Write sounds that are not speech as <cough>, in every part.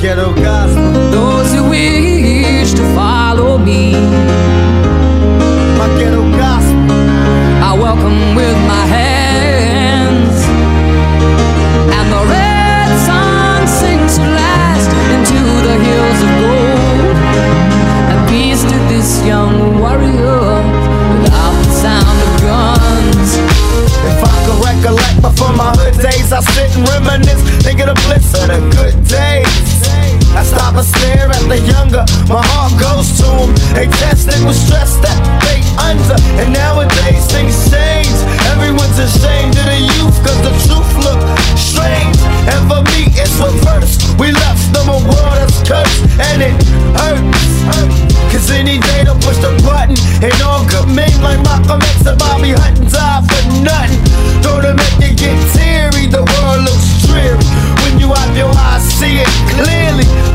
ghetto gospel. Those who wish to follow me, My ghetto gospel. I welcome with my hands. And the red sun sinks at last into the hills of gold. And peace to this young warrior without the sound of guns. If I could recollect before my hood days, I sit and reminisce, thinking of bliss of the good days. I stare at the younger, my heart goes to them. They tested with stress that they under, and nowadays things change. Everyone's ashamed of the youth, cause the truth look strange. And for me, it's reverse. We left them a world that's cursed, and it hurts. Cause any day to push the button, and all good men like Malcolm X and Bobby Hutton die for nothing. Don't it make you get teary? The world looks dreary. When you have your eyes, see it clearly.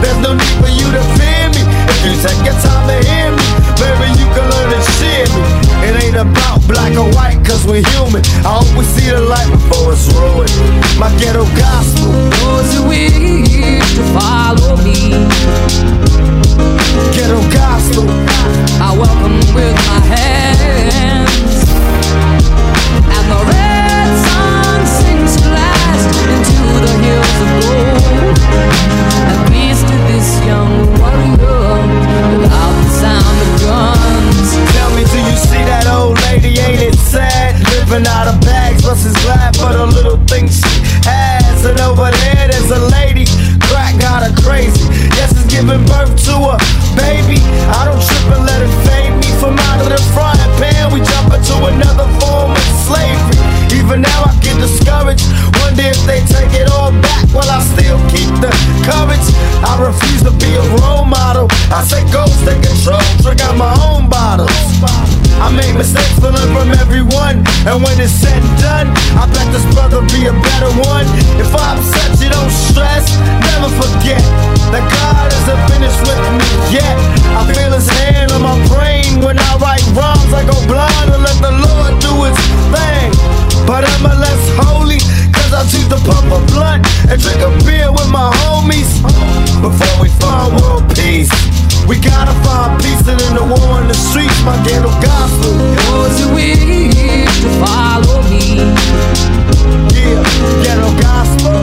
There's no need for you to fear me. If you take your time to hear me, maybe you can learn to share me. It ain't about black or white, cause we're human. I hope we see the light before it's ruined. My ghetto gospel. Those who wish to follow me, Ghetto gospel. I welcome with my hands. And the red sun sinks at last into the hills of gold. Living out of bags, for the little things she has. And over there, there's a lady, crack got her crazy. Yes, giving birth to a baby. I don't trip and let it fade me from out of the frying pan. We jump into another form of slavery. Even now, I get discouraged. Wonder if they take it all while I still keep the courage. I refuse to be a role model. I say ghost take control, drink out my own bottles. I make mistakes, but learn from everyone. And when it's said and done, I bet this brother be a better one. If I upset you, don't stress. Never forget that God isn't finished with me yet. I feel his hand on my brain when I write rhymes. I go blind and let the Lord do his thing. But I'm a less holy, I choose to pump a blunt and drink a beer with my homies. Before we find world peace, we gotta find peace and in the war in the streets, my ghetto gospel. Those who wish to follow me, Yeah, ghetto gospel.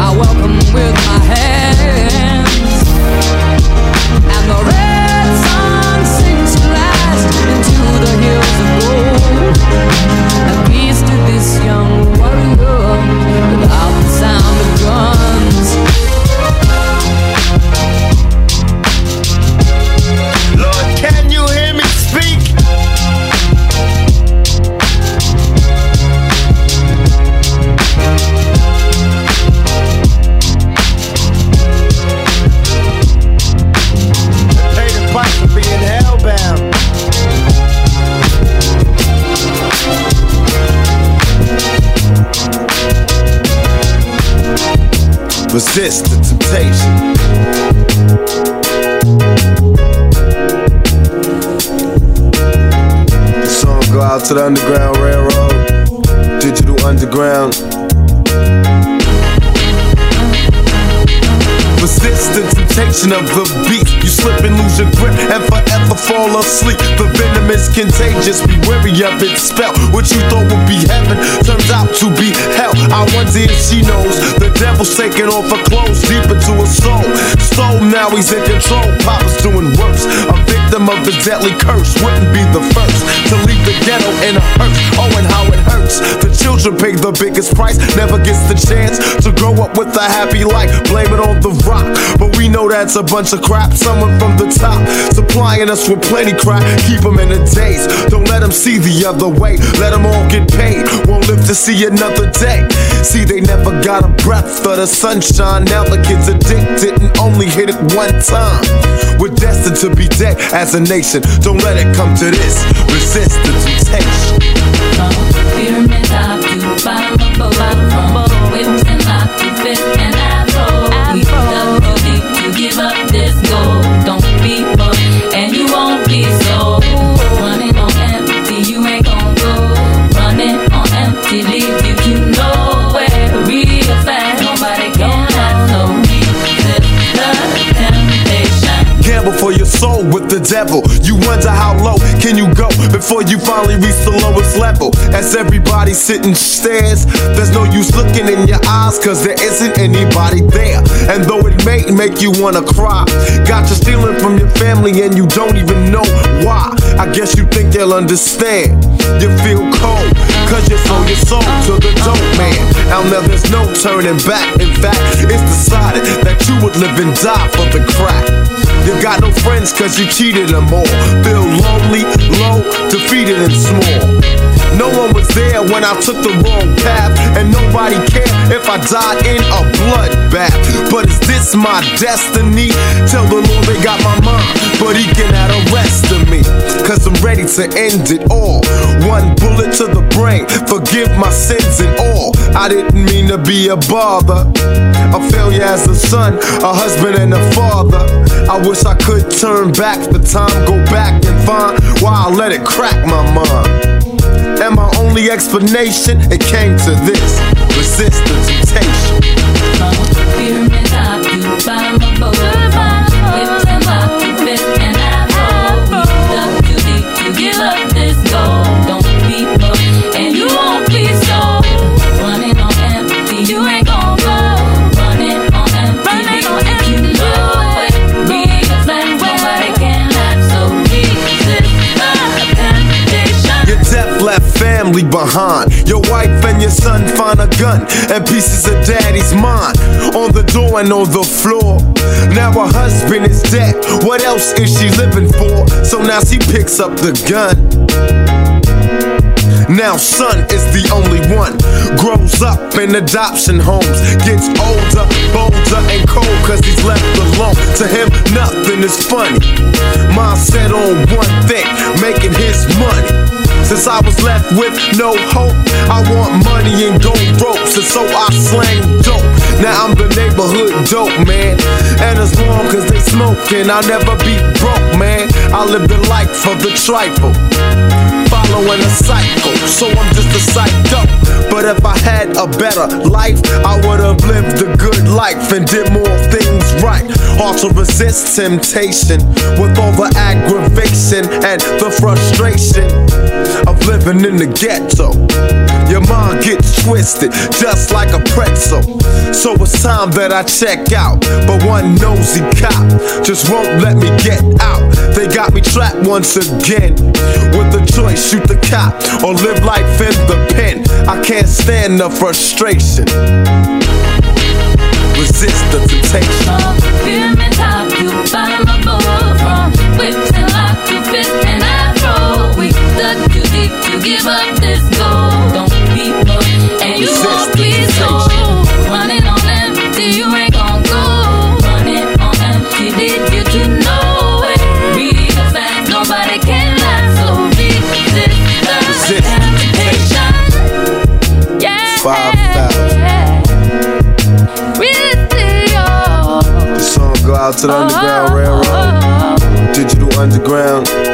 I welcome with my hands. Devil's off her clothes deep into her soul. Soul now he's in control. Papa's doing worse. A victim of the deadly curse wouldn't be the first to leave the ghetto in a hurt. Oh, and how it hurts. The children pay the biggest price. Never gets the chance to grow up with a happy life. Blame it on the rock. But we know that's a bunch of crap. Someone from the top supplying us with plenty crap. Keep them in the daze. Don't let them see the other way. Let them all get paid. Won't live to see another day. See, they never got a breath of the sunshine. Now the kids addicted and only hit it one time. We're destined to be dead as a nation. Don't let it come to this. Resist the temptation. Before you finally reach the lowest level. As everybody sitting stares, there's no use looking in your eyes, cause there isn't anybody there. And though it may make you wanna cry, got you stealing from your family and you don't even know why. I guess you think they'll understand. You feel cold, cause you sold your soul to the dope man. Now, now there's no turning back. In fact, it's decided that you would live and die for the crack. You got no friends cause you cheated them all. Feel lonely, low, defeated and small. No one was there when I took the wrong path, and nobody cared if I died in a bloodbath. But is this my destiny? Tell the Lord they got my mind, but he cannot arrest me. Cause I'm ready to end it all. One bullet to the brain, forgive my sins and all. I didn't mean to be a bother. A failure as a son, a husband, and a father. I wish I could turn back the time, go back and find why I let it crack my mind. And my only explanation, it came to this resist the temptation. Gun and pieces of daddy's mind on the door and on the floor. Now her husband is dead. What else is she living for? So now she picks up the gun. Now son is the only one. Grows up in adoption homes. Gets older, bolder, and cold cause he's left alone. To him, nothing is funny. Mind set on one thing, making his money. Since I was left with no hope, I want money and gold ropes, and so I slang dope. Now I'm the neighborhood dope man, and as long as they smoking, I'll never be broke, man. I live the life for the trifle, following a cycle, so I'm just a psycho. But if I had a better life, I would have lived a good life and did more things right. Hard to resist temptation with all the aggravation and the frustration of living in the ghetto. Your mind gets twisted just like a pretzel. So it's time that I check out. But one nosy cop just won't let me get out. They got me trapped once again. With the choice, shoot the cop or live life in the pen. I can't stand the frustration. Resist the temptation. Pyramid top, you bottom. From whips and lock, you fit and I roll. We dug too deep, you give up this goal. Don't be and you won't out to the Underground Railroad, Digital Underground.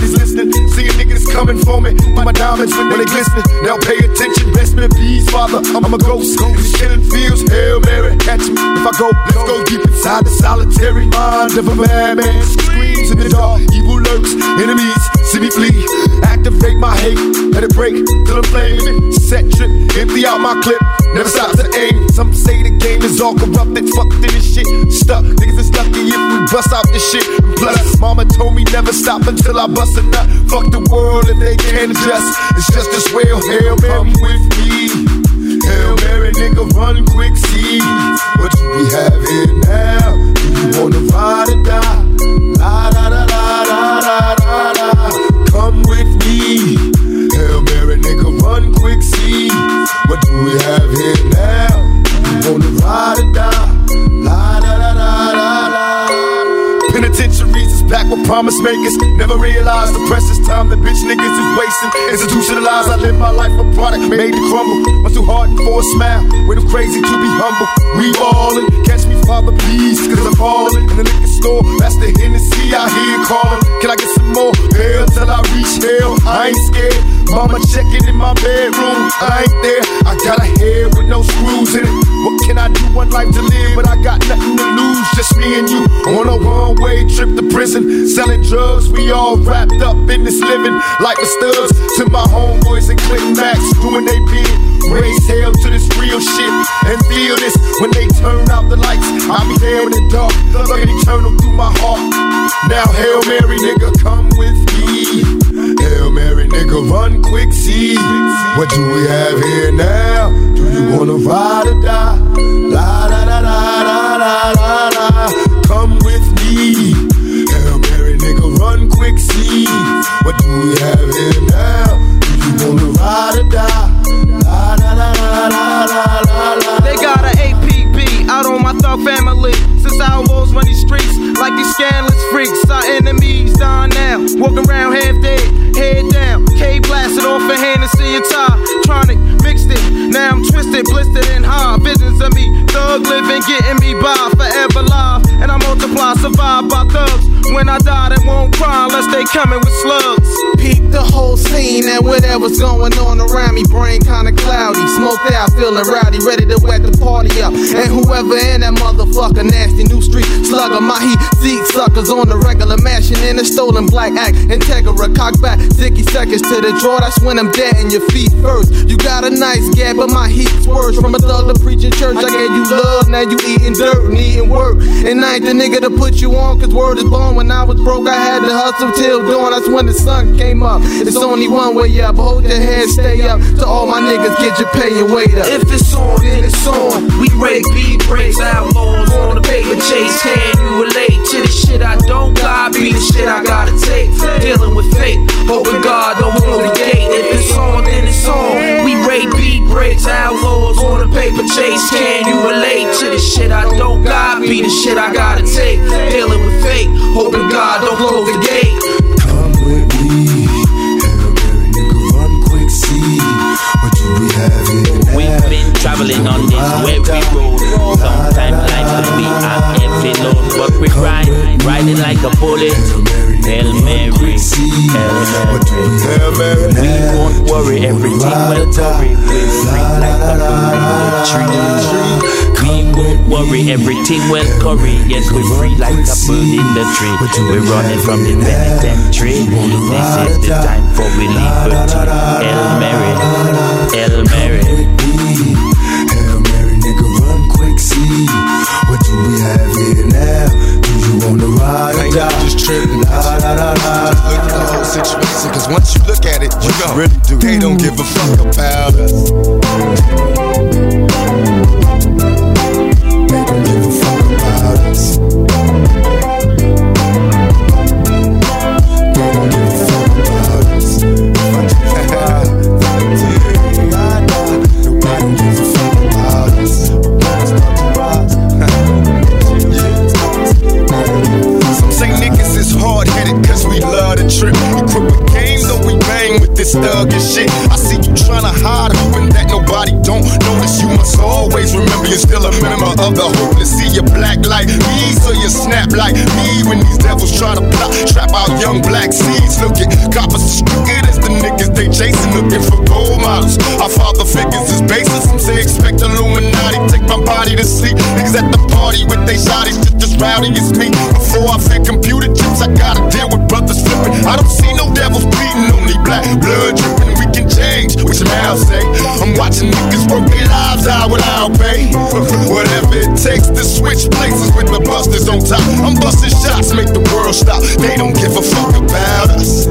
That listening. See a nigga that's coming for me. My diamonds when they glisten. Now pay attention, best in peace, father. I'm a ghost. These killing fields, Hail Mary, catch me. If I go, let's go deep inside the solitary mind of a madman. Screams in the dark, evil lurks, enemies see me flee. Activate my hate, let it break till I'm flaming. Set trip, empty out my clip, never stop to aim. Some say the game is all corrupted, fucked in this shit. Stuck, niggas is lucky if we bust out this shit. Plus, mama told me never stop until I bust a nut. Fuck the world if they can't adjust. It's just as well, hell, man, with me. Hail Mary, nigga, run quick, see what do we have here now? Do you wanna ride or die? La da da da da da da da. Come with me. Hail Mary, nigga, run quick, see what do we have here now? With promise makers. Never realized the precious time that bitch niggas is wasting. Institutionalized, I live my life a product made to crumble. I'm too hardened for a smile. Way too crazy to be humble. We ballin', catch me, father, please, cause I'm falling. In the store, that's the Hennessy I hear calling. Can I get some more? Hell till I reach hell. I ain't scared. Mama checking in my bedroom. I ain't there. I got a head with no screws in it. What can I do? One life to live, but I got nothing to lose. Just me and you on a one way trip to prison. Selling drugs, we all wrapped up in this living. Like the studs to my homeboys and Click Max doing they bid. Raise hell to this real shit and feel this when they turn out the lights. I'll be there in the dark, looking eternal through my heart. Now, Hail Mary, nigga, come with me. Hail Mary, nigga, run quick, see what do we have here now? Do you wanna ride or die? La da da da da da da da. Come with me. Hail Mary, nigga, run quick, see what do we have here now? Do you wanna ride or die? Coming with slugs. Peep the whole scene and whatever's going on around me. Brain kinda cloudy, smoked out, feeling rowdy, ready to wet the party up. And whoever in that motherfucker, nasty new street slugger, my heat seek suckers on the regular, mashing in a stolen black act. Integra, cock back, 60 seconds to the draw. That's when I'm dead in your feet first. You got a nice gap, but my heat's worse. From a thug to preaching church, I gave you love, now you eating dirt, needing work. And I ain't the nigga to put you on, cause word is born. When I was broke, I had to hustle till dawn. That's when the sun came up. It's only one way up. Hold your head, stay up. To all my niggas, get your pay and wait up. If it's on, then it's on. We break beat breaks, outlaws on the paper chase. Can you relate to the shit I don't got? Be the shit I gotta take. Dealing with fate, hoping God don't close the gate. If it's on, then it's on. We rate beat breaks, outlaws on the paper chase. Can you relate to the shit I don't got? Be the shit I gotta take. Dealing with fate, hoping God don't close the gate. Come with me. Hail Mary, nigga, run quick, see what do we have here? We've been traveling on this weary road. Be a heavy load, but we ride, riding like a bullet. Hail Mary, Hail Mary. We won't worry, everything will worry. We're free like a the tree. We won't worry, everything will curry. Yes, we're free like a bird in the tree. We're running from the penitentiary. This is the time for we liberty. Hail Mary, Hail Mary. Hail Mary, nigga, run quick, see what we have here now? Do you wanna ride or die? just tripping. La la la la. Look at the whole situation, cause once you look at it, you know really do. they don't give a fuck about us. Thug and shit. I see you tryna hide, hoping that nobody don't notice. You must always remember you're still a member of the hopeless. See you black like me, so you snap like me when these devils try to plot, trap out young black seeds. Look at coppers as the niggas they chasing, looking for gold models. Our father figures is baseless. Some say expect Illuminati, take my body to sleep. Niggas at the party with they shotties, just as rowdy as me. Before I watching niggas work their lives out without pay. Whatever it takes to switch places with the busters on top. I'm busting shots, make the world stop. They don't give a fuck about us.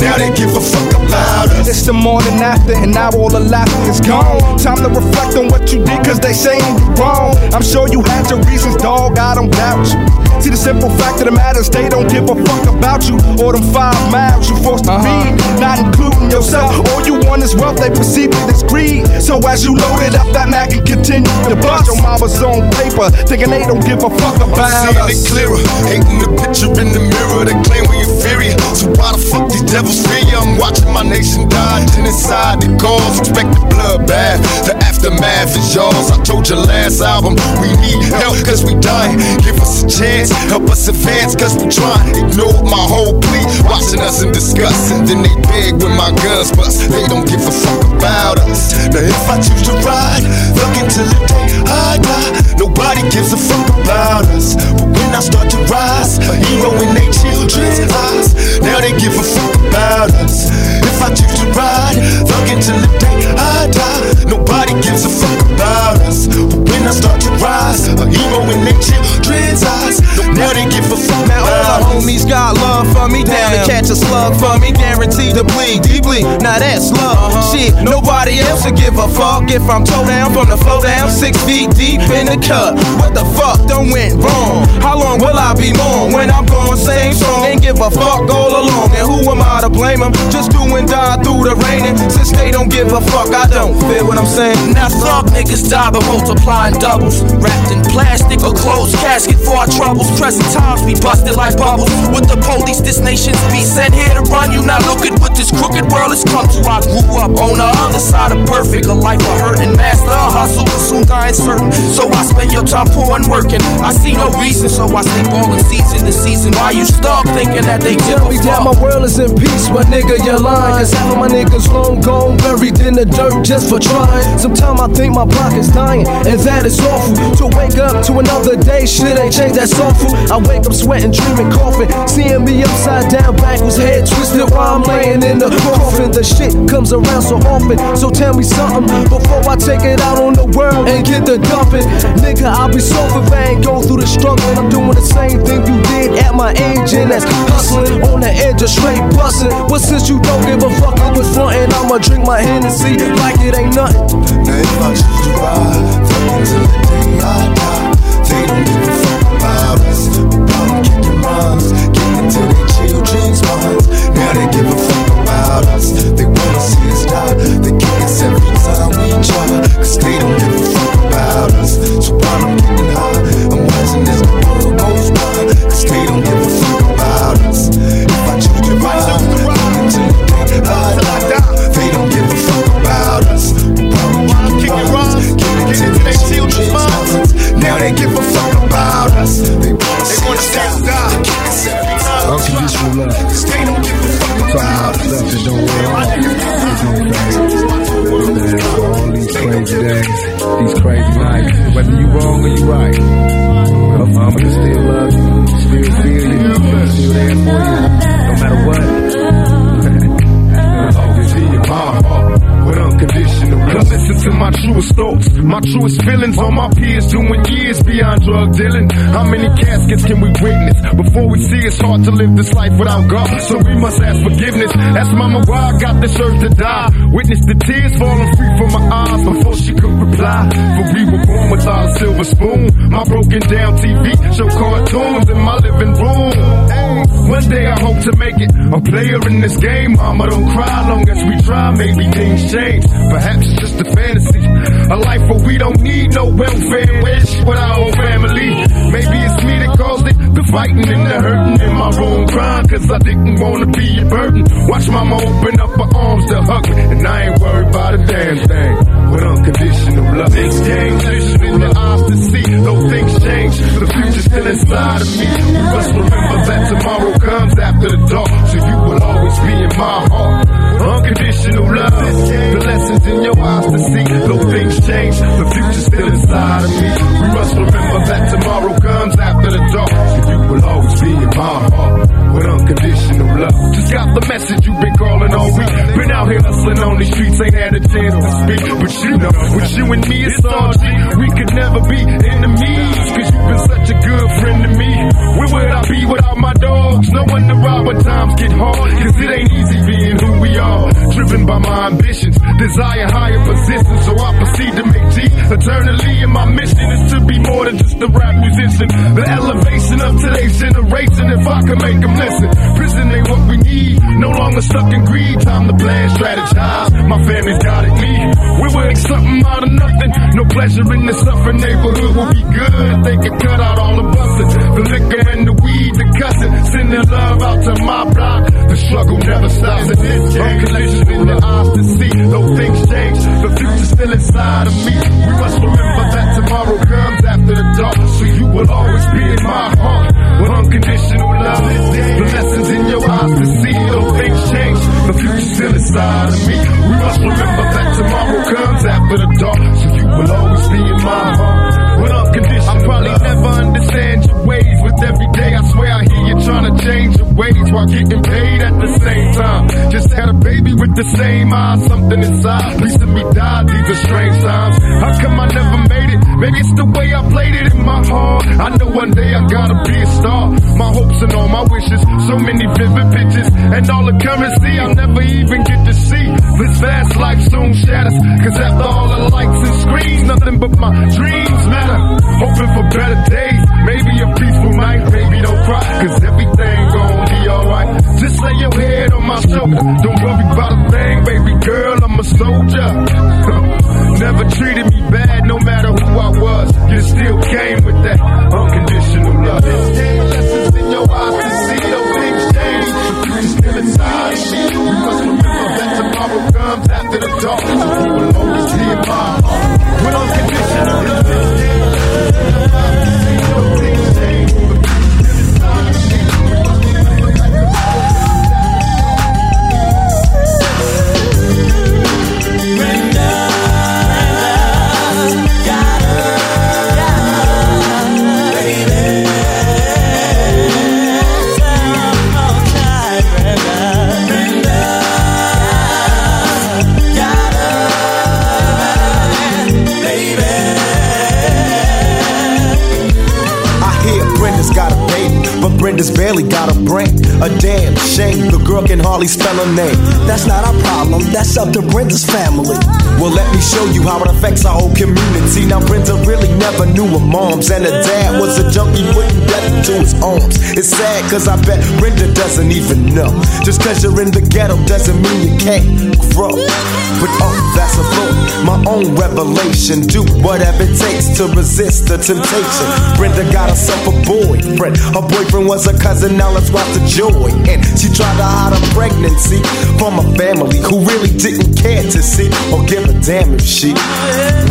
Now they give a fuck about us. It's the morning after, and now all the laughter is gone. Time to reflect on what you did, cause they saying you wrong. I'm sure you had your reasons, dog, I don't doubt you. See the simple fact of the matter is they don't give a fuck about you or them five miles you forced to uh-huh. be, not including yourself. All you want is wealth, they perceive it as greed. So as you load it up, that Mac and continue to bust your mama's on paper, thinking they don't give a fuck about Seeing it us. clearer, hating the picture in the mirror. They claim we inferior. So why the fuck these devils I'm watching my nation die. Genocide, the cause, expect the bloodbath. The aftermath is yours. I told you last album, we need help cause we dying. Give us a chance, help us advance cause we trying. Ignore my whole plea, watching us in disgust. And then they beg when my guns bust. They don't give a fuck about us. Now if I choose to ride, fuck until the day I die. Nobody gives a fuck about us. But when I start to rise, a hero in their children's eyes. Now they give a fuck about us. If I choose to ride, fuck until the day I die. Nobody gives a fuck about us. But when I start to rise, a hero in their children's eyes. Now they give a fuck Now all about the homies got love for me, down to catch a slug for me, guaranteed to bleed deeply. Now that's love. Uh-huh. Shit, nobody else would give a fuck if I'm toe down from the flow down, six feet deep in the cut. What the fuck done went wrong? How long will I be mourn when I'm gone? Same song, ain't give a fuck all along. And who am I to blame them? Just do and die through the raining. Since they don't give a fuck, I don't feel what I'm saying. Now thug niggas die but multiplying doubles. Wrapped in plastic or closed casket for our troubles. Present times we busted like bubbles. With the police, this nation's be sent here to run you. Now look at what this crooked world has come to. I grew up on the other side of perfect. A life of hurt and master a hustle, but soon dying certain. So I spend your time poor and working. I see no reason, so I stay ballin' season to season. Why you stuck thinking that they give a me that my world is in peace, my nigga, you're lying. Cause half of my niggas long gone, in the dirt just for trying. Sometimes I think my pocket's dying, and that is awful. To wake up to another day, shit ain't changed, that's awful. I wake up sweating, dreaming, coughing. Seeing me upside down, backwards, head twisted while I'm laying in the coffin. The shit comes around so often, so tell me something before I take it out on the world and get the dumping. Nigga, I'll be so if I ain't go through the struggle. I'm doing the same thing you did at my age, and that's hustling on the edge of straight busting. But since you don't give a fuck, I was frontin'. I'ma drink my Hennessy like it ain't nothing. Now if I choose to ride, fuck until the day I die. These crazy days, these crazy nights, whether you wrong or you right, her mama can still love you, still feel you, still there for you, no matter what. To my truest thoughts, my truest feelings. All my peers doing years beyond drug dealing. How many caskets can we witness before we see it's hard to live this life without God? So we must ask forgiveness. Ask mama why I got this urge to die. Witness the tears falling free from my eyes before she could reply. For we were born without a silver spoon. My broken down TV show cartoons in my living room. One day I hope to make it a player in this game. Mama, don't cry long as we try. Maybe things change. Perhaps it's just a fantasy. A life where we don't need no welfare wish with our whole family. Maybe it's me that caused it. The fighting and the hurting in my room crying. Cause I didn't wanna be a burden. Watch mama open up her arms to hug me. And I ain't worried about a damn thing. With unconditional love. Things change. Vision in your eyes to see. Though things change. The future's still inside of me. We must remember that tomorrow comes after the dark. So you will always be in my heart. Unconditional love. The lessons in your eyes to see. Though things change, the future's still inside of me. We must remember that tomorrow comes after the dark. So you will always be in my heart. With unconditional love. Just got the message you've been calling all week. Been out here hustling on the streets, ain't had a chance to speak. But you know, with you and me, it's all G. We could never be enemies, cause you've been such a good friend to me. Where would I be without my dogs? No wonder why when times get hard, cause it ain't easy being who we are. Driven by my ambitions, desire higher positions, so I proceed to eternally. And my mission is to be more than just a rap musician. The elevation of today's generation, if I can make them listen. Prison ain't what we need, no longer stuck in greed. Time to plan, strategize. My family's guided me. We will make something out of nothing. No pleasure in the suffering neighborhood will be good they can cut out all the busting. The liquor and the weed, the cussing. Sending love out to my block. The struggle never stops. And calculations in the eyes to see. Though things change, the future's still inside of me. We must remember that tomorrow comes after the dark. So you will always be in my heart. With unconditional love. The lessons in your eyes to see. Though things change, the future's still inside of me. We must remember that tomorrow comes after the dark. So you will always be in my heart. With unconditional I probably never understand your ways. With every day, I swear I hear you trying to change your ways while getting paid at the same time. Just had a baby with the same eyes, something inside. Please let me die, these are strange times. How come I never made it? Maybe it's the way I played it in my heart. I know one day I gotta be a star. My hopes and all my wishes, so many vivid pictures, and all the currency I'll never even get to see. This fast life soon shatters, cause after all the lights and screens, nothing but my dreams matter. Hoping for better days, maybe a peaceful night, baby don't cry, cause everything gon' be alright. Just lay your head on my shoulder, don't worry about a thing, baby girl, I'm a soldier. <laughs> Never treated me bad, no matter who I was, you still came with that unconditional love. Lessons in your eyes to see, those things change, future's still inside me. We must remember that tomorrow comes after the dark, so you will always be in my heart. With unconditional but Brenda's barely got a brain. A damn shame, the girl can hardly spell her name. That's not our problem, that's up to Brenda's family. Well, let me show you how it affects our whole community. Now, Brenda really never knew her moms, and her dad was a junkie putting death into his arms. It's sad, cause I bet Brenda doesn't even know. Just cause you're in the ghetto doesn't mean you can't grow. But oh, that's a thought, my own revelation. Do whatever it takes to resist the temptation. Brenda got herself a boyfriend. Her boyfriend was a cousin, now let's watch the joy. And she tried to hide her pregnancy from a family who really didn't care to see or give a damn if she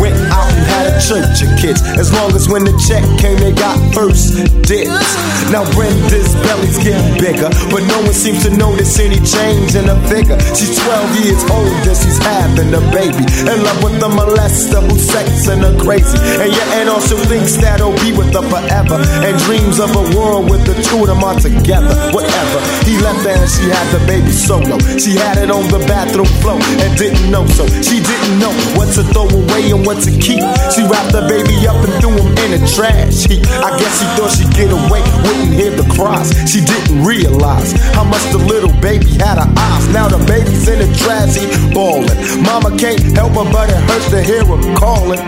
went out and had a church of kids. As long as when the check came, they got first dibs. Now Brenda's belly's getting bigger, but no one seems to notice any change in her figure. She's 12 years old and she's having a baby. In love with the molester who's sexing her crazy. And your aunt also thinks that he'll be with her forever. And dreams of a world with the two of them are together. Whatever. He left her and she had the baby solo. She had it on the bathroom floor and didn't know so. She didn't know what to throw away and what to keep. She wrapped the baby up and threw him in the trash heap. I guess she thought she'd get away, wouldn't hear the cries. She didn't realize how much the little baby had her eyes. Now the baby's in the trash heap, bawling. Mama can't help her, but it hurts to hear her calling.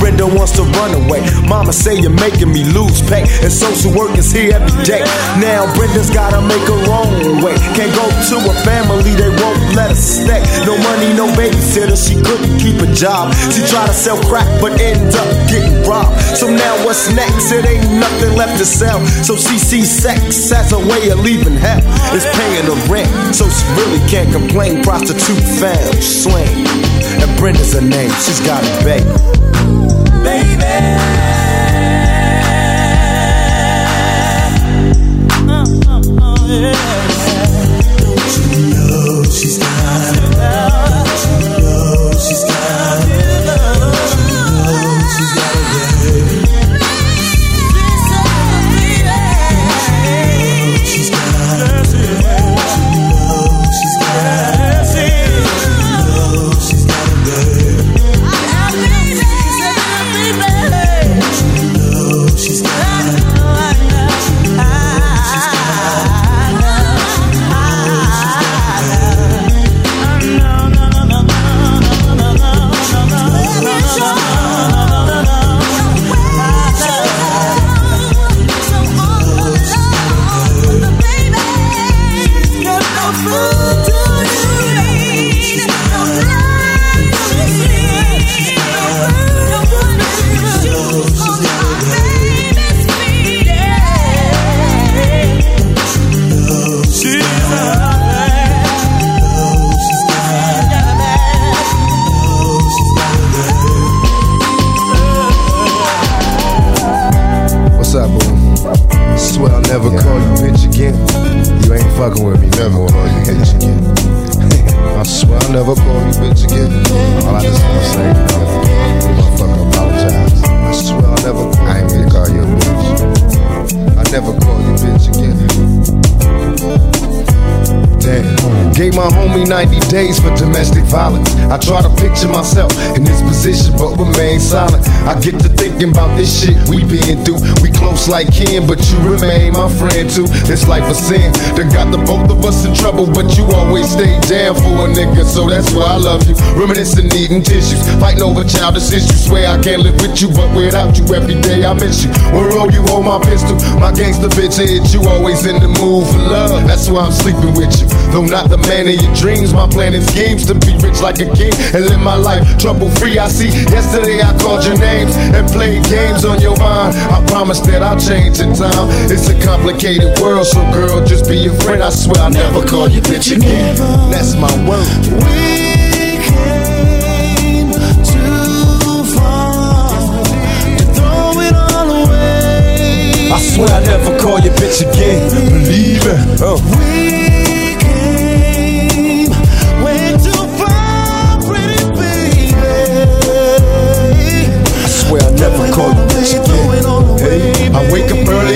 Brenda wants to run away. Mama say you're making me lose pay. And social work is here every day. Now Brenda's gotta make her own way. Can't go to a family, they won't let her stay. No money, no babysitter, she couldn't keep a job. She tried to sell crack, but ended up getting robbed. So now what's next? It ain't nothing left to sell. So she sees sex as a way of leaving hell. It's paying the rent, so she really can't complain. Prostitute found, slain. And Brenda's her name, she's got a baby. Fucking never call you bitch again. All I just wanna say, Gave my homie 90 days for domestic violence. I try to picture myself in this position, but remain silent. I get to thinking about this shit we been through. We close like kin, but you remain my friend too. This life of sin that got the both of us in trouble, but you always stay down for a nigga, so that's why I love you. Reminiscing, needing tissues, fighting over childish issues. Swear I can't live with you, but without you every day I miss you. When roll you hold my pistol, my gangster bitch hit you. Always in the mood for love, that's why I'm sleeping with you. Though not the man of your dreams, my plan is schemes to be rich like a king and live my life trouble free. I see yesterday I called your names and played games on your mind. I promise that I'll change in time. It's a complicated world, so girl, just be a friend. I swear I'll never call you bitch again. That's my word. We came too far to throw it all away. I swear I never call you bitch again. Believe it. Oh. We never call you. Hey, I wake up early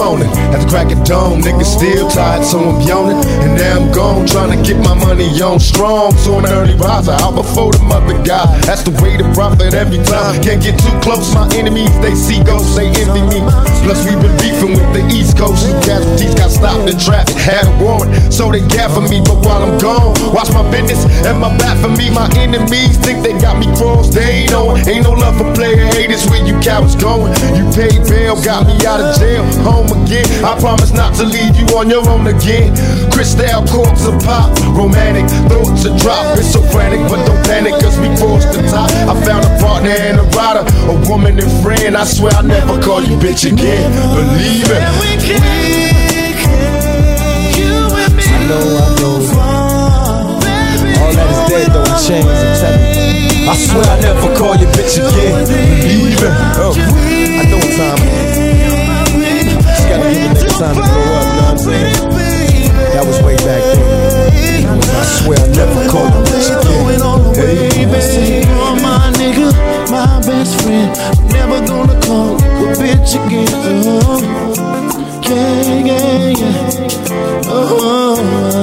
morning at the crack of dawn. Niggas still tired, so I'm yawning. And now I'm gone, trying to get my money on strong. So an early riser, out before the mother guy. That's the way to profit every time. Can't get too close, my enemies, they see ghosts, they envy me. Plus, we've been beefing with the East Coast. Some casualties got stopped in traffic, had a warrant, so they gat for me. But while I'm gone, watch my business and my back for me. My enemies think they got me crossed, they ain't know. Ain't no love for player haters where you cowards going. You paid bail, got me out of jail, home again. I promise not to leave you on your own again. Crystal corks a pop, romantic thoughts a drop. It's so frantic, but don't panic, cause we crossed the top. I found a partner and a rider, a woman and friend. I swear I'll never call you bitch again. Believe it. We came, you and me. I know, I know. All that is dead though, chains and tether. I swear I never call you bitch again. Believe it. Oh. I know what time time to grow up, know what I'm saying? That was way back then. I swear I never call you bitch again. Hey. Baby, you're my nigga, my best friend. I'm never gonna call you a bitch again. Oh, yeah, yeah, yeah. Oh.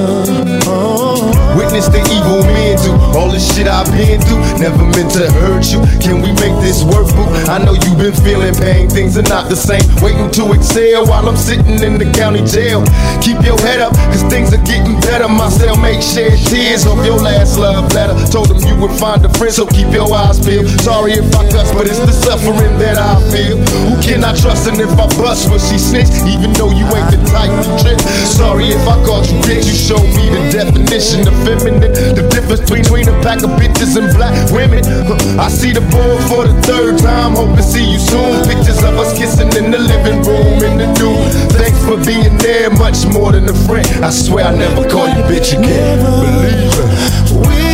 Witness the evil men do all the shit I've been through. Never meant to hurt you. Can we make this work, boo? I know you've been feeling pain. Things are not the same. Waiting to excel while I'm sitting in the county jail. Keep your head up, cause things are getting better. My cellmate shed tears of your last love letter. Told him you would find a friend, so keep your eyes peeled. Sorry if I cuss, but it's the suffering that I feel. Who can I trust? And if I bust, will she snitch? Even though you ain't the type to trip. Sorry if I called you bitch. You showed me the definition of feminine. The difference between a pack of bitches and black women. I see the boy for the third time. Hope to see you soon. Pictures of us kissing in the living room in the new. Thanks for being there, much more than a friend. I swear I never call you bitch again. Believe it.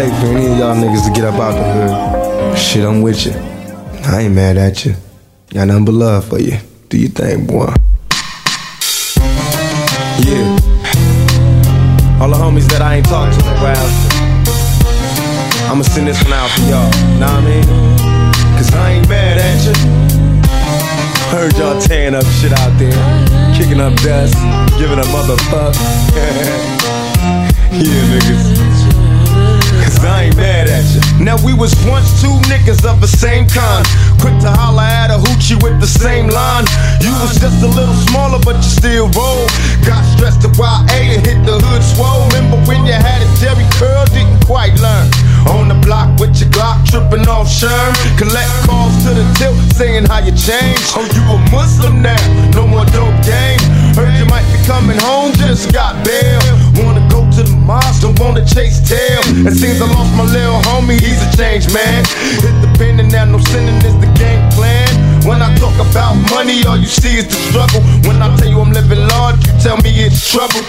Take for any of y'all niggas to get up out the hood. Shit, I'm with you. I ain't mad at you. Got nothing but love for you. Do your thing, boy. Yeah. All the homies that I ain't talked to in a while. I'ma send this one out for y'all. Know what I mean? Cause I ain't mad at you. Heard y'all tearing up shit out there, kicking up dust, giving a motherfuck. <laughs> yeah, niggas. I ain't mad at you. Now we was once two niggas of the same kind. Quick to holler at a hoochie with the same line. You was just a little smaller, but you still roll. Got stressed to YA and hit the hood swole. Remember when you had a Jheri curl, didn't quite learn. On the block with your Glock, tripping off Sherm. Collect calls to the tilt, saying how you changed. Oh, you a Muslim now, no more dope game. Heard you might be coming home, just got bail. Wanna to the mosque, don't wanna chase tail. It seems I lost my little homie, he's a changed man. Hit the pen and now no sinning is the game plan. When I talk about money, all you see is the struggle. When I tell you I'm living large, you tell me it's trouble.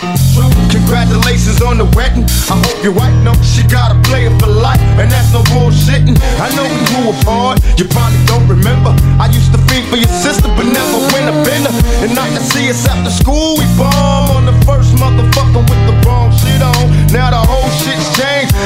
Congratulations on the wedding. I hope your wife knows she got a player for life, and that's no bullshitting. I know we grew apart, you probably don't remember. I used to feed for your sister, but never win a bender. And I can see us after school, we bomb on the first motherfucker with the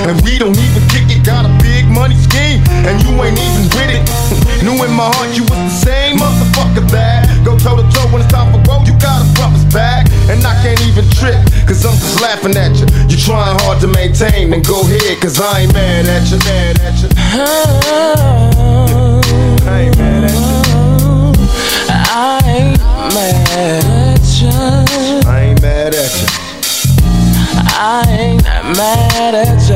and we don't even kick it. Got a big money scheme, and you ain't even with it. <laughs> Knew in my heart you was the same motherfucker that Go toe to toe when it's time for growth, you gotta promise back. And I can't even trip, cause I'm just laughing at you. You trying hard to maintain, then go ahead, cause I ain't mad at you, mad at you. <laughs> I ain't mad at you. I ain't mad at you. I ain't mad at you. I ain't mad at you.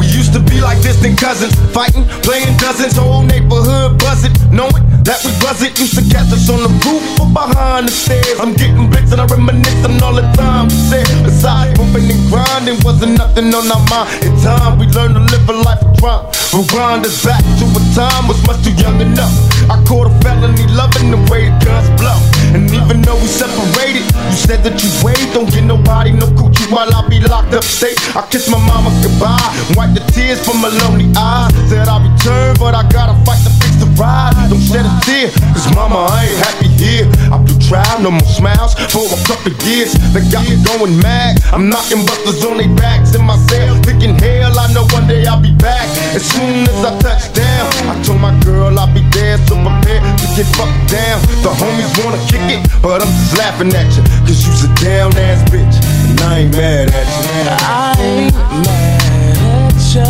We used to be like distant cousins, fighting, playing dozens, whole neighborhood buzzing, knowing that we wasn't used to catch us on the roof or behind the stairs. I'm getting bits and I reminisce on all the time we said. Besides bumping and grinding, wasn't nothing on our mind. In time, we learned to live a life of crime. Rewind us back to a time was much too young enough. I caught a felony loving the way the guns blow. And even though we separated, you said that you wait, don't get nobody no coochie while I be locked up state. I kiss my mama goodbye, wipe the tears from my lonely eyes. Said I'll return, but I gotta fight to fix the ride. Don't shed a tear, cause mama, I ain't happy here. I blew trial, no more smiles for a couple years. They got me going mad. I'm knocking busters on their backs in my cell, thinking hell, I know one day I'll be back. As soon as I touch down, I told my girl I'll be there, so prepare to get fucked down. The homies wanna kick it, but I'm just laughing at you, cause you's a down ass bitch, and I ain't mad at you. I ain't mad at you.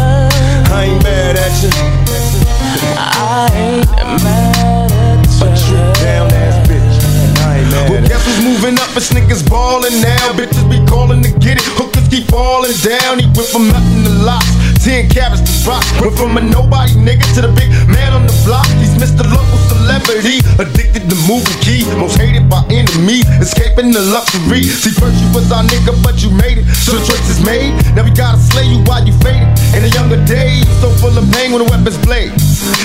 I ain't mad at you. I ain't mad at you. But you a down ass bitch. and I ain't mad well, guess who's moving up? It's niggas ballin' now. Bitches be calling to get it. Hookers keep falling down. He went from nothing to lots. Ten carats to rock. Went from a nobody nigga to the big man on the block. He's Mr. Local Celebrity. Addicted to moving key. Most hated by enemies. Escaping the luxury. See, first you was our nigga, but you made it. So the choice is made. Now we gotta slay you while you faded. In the younger days, so full of pain when the weapons blaze.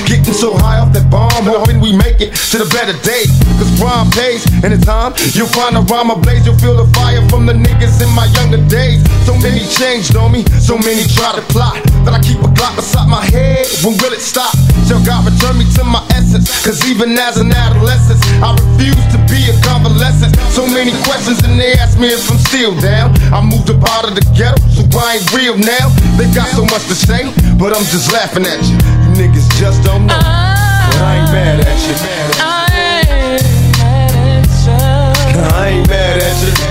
Getting so high off that bomb, hoping we make it to the better days. Cause crime pays, and in time, you'll find a rhyme ablaze. You'll feel the fire from the niggas in my younger days. So many changed on me, so many try to plot. That I keep a clock beside my head. When will it stop? Shall God return me to my essence? Cause even as an adolescent, I refuse to be a convalescent. So many questions, and they ask me if I'm still down. I moved up out of the ghetto, so I ain't real now. They got so much to say, but I'm just laughing at you. You niggas just don't know. But I ain't mad at you. I ain't mad at you. I ain't mad at you.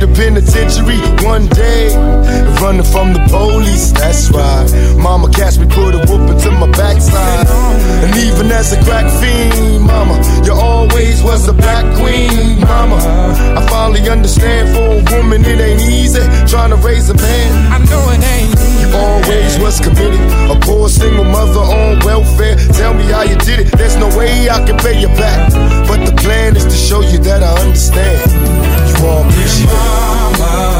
The penitentiary one day. Running from the police, that's right. Mama catch me, put a whoop into my backside. And even as a crack fiend, mama, you always was a black queen, mama. I finally understand for a woman it ain't easy trying to raise a man. I know it ain't. You always was committed. A poor single mother on welfare. Tell me how you did it. There's no way I can pay you back. But the plan is to show you that I understand. You. all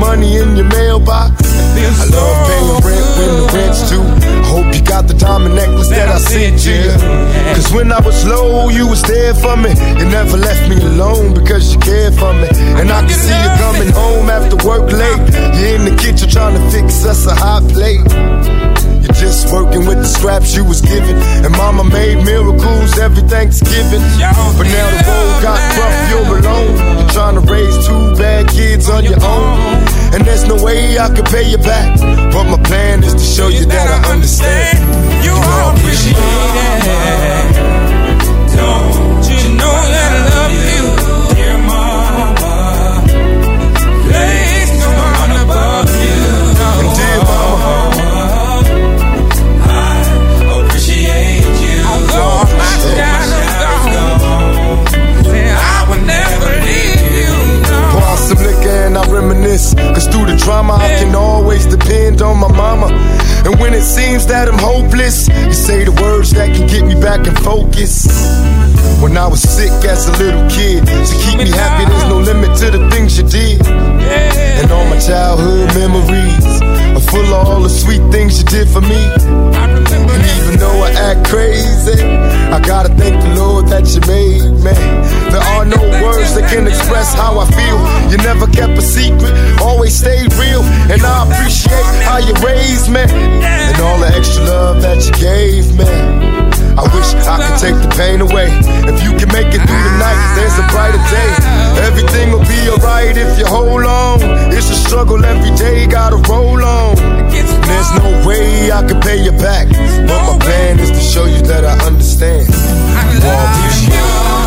money in your mailbox. I love paying rent when the rent's due. I hope you got the diamond necklace that I sent you. Cause when I was low, you was there for me. You never left me alone because you cared for me. And I can see you coming home after work late. You're in the kitchen trying to fix us a hot plate. Just working with the scraps you was given. And mama made miracles every Thanksgiving. But now the road got rough, you're alone. You're trying to raise two bad kids on your own. And there's no way I can pay you back. But my plan is to show you that I understand. You all appreciate it. Reminisce. Cause through the drama, I can always depend on my mama. And when it seems that I'm hopeless, you say the words that can get me back in focus. When I was sick as a little kid, to keep me happy, there's no limit to the things you did. And all my childhood memories full of all the sweet things you did for me. And even though I act crazy, I gotta thank the Lord that you made me. There are no words that can express how I feel. You never kept a secret, always stayed real. And I appreciate how you raised me and all the extra love that you gave me. I wish I could take the pain away. If you can make it through the night, there's a brighter day. Everything will be alright if you hold on. It's a struggle every day, gotta roll on. There's no way I can pay you back. But my plan is to show you that I understand. You all appreciate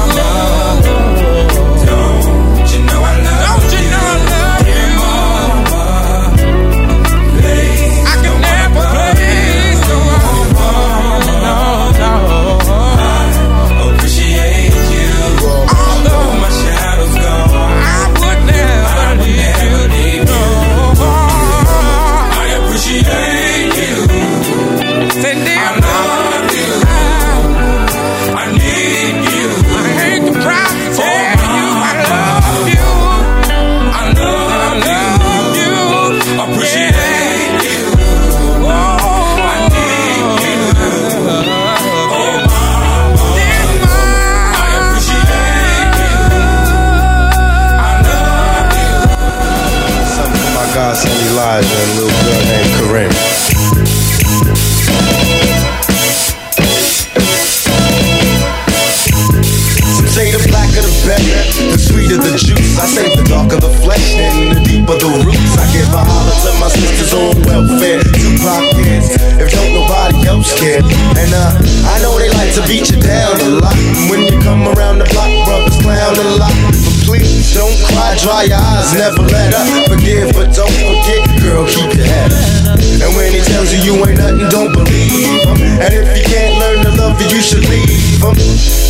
the sweeter the juice. I say the darker the flesh and the deeper the roots. I give a holler to my sisters on welfare. Tupac kids, if don't nobody else care. And uh, I know they like to beat you down a lot. And When you come around the block, brothers clown a lot. But please don't cry, dry your eyes, never let up. Forgive, but don't forget, girl, keep your head up. And when he tells you you ain't nothing, don't believe him. And if you can't learn love you, should leave.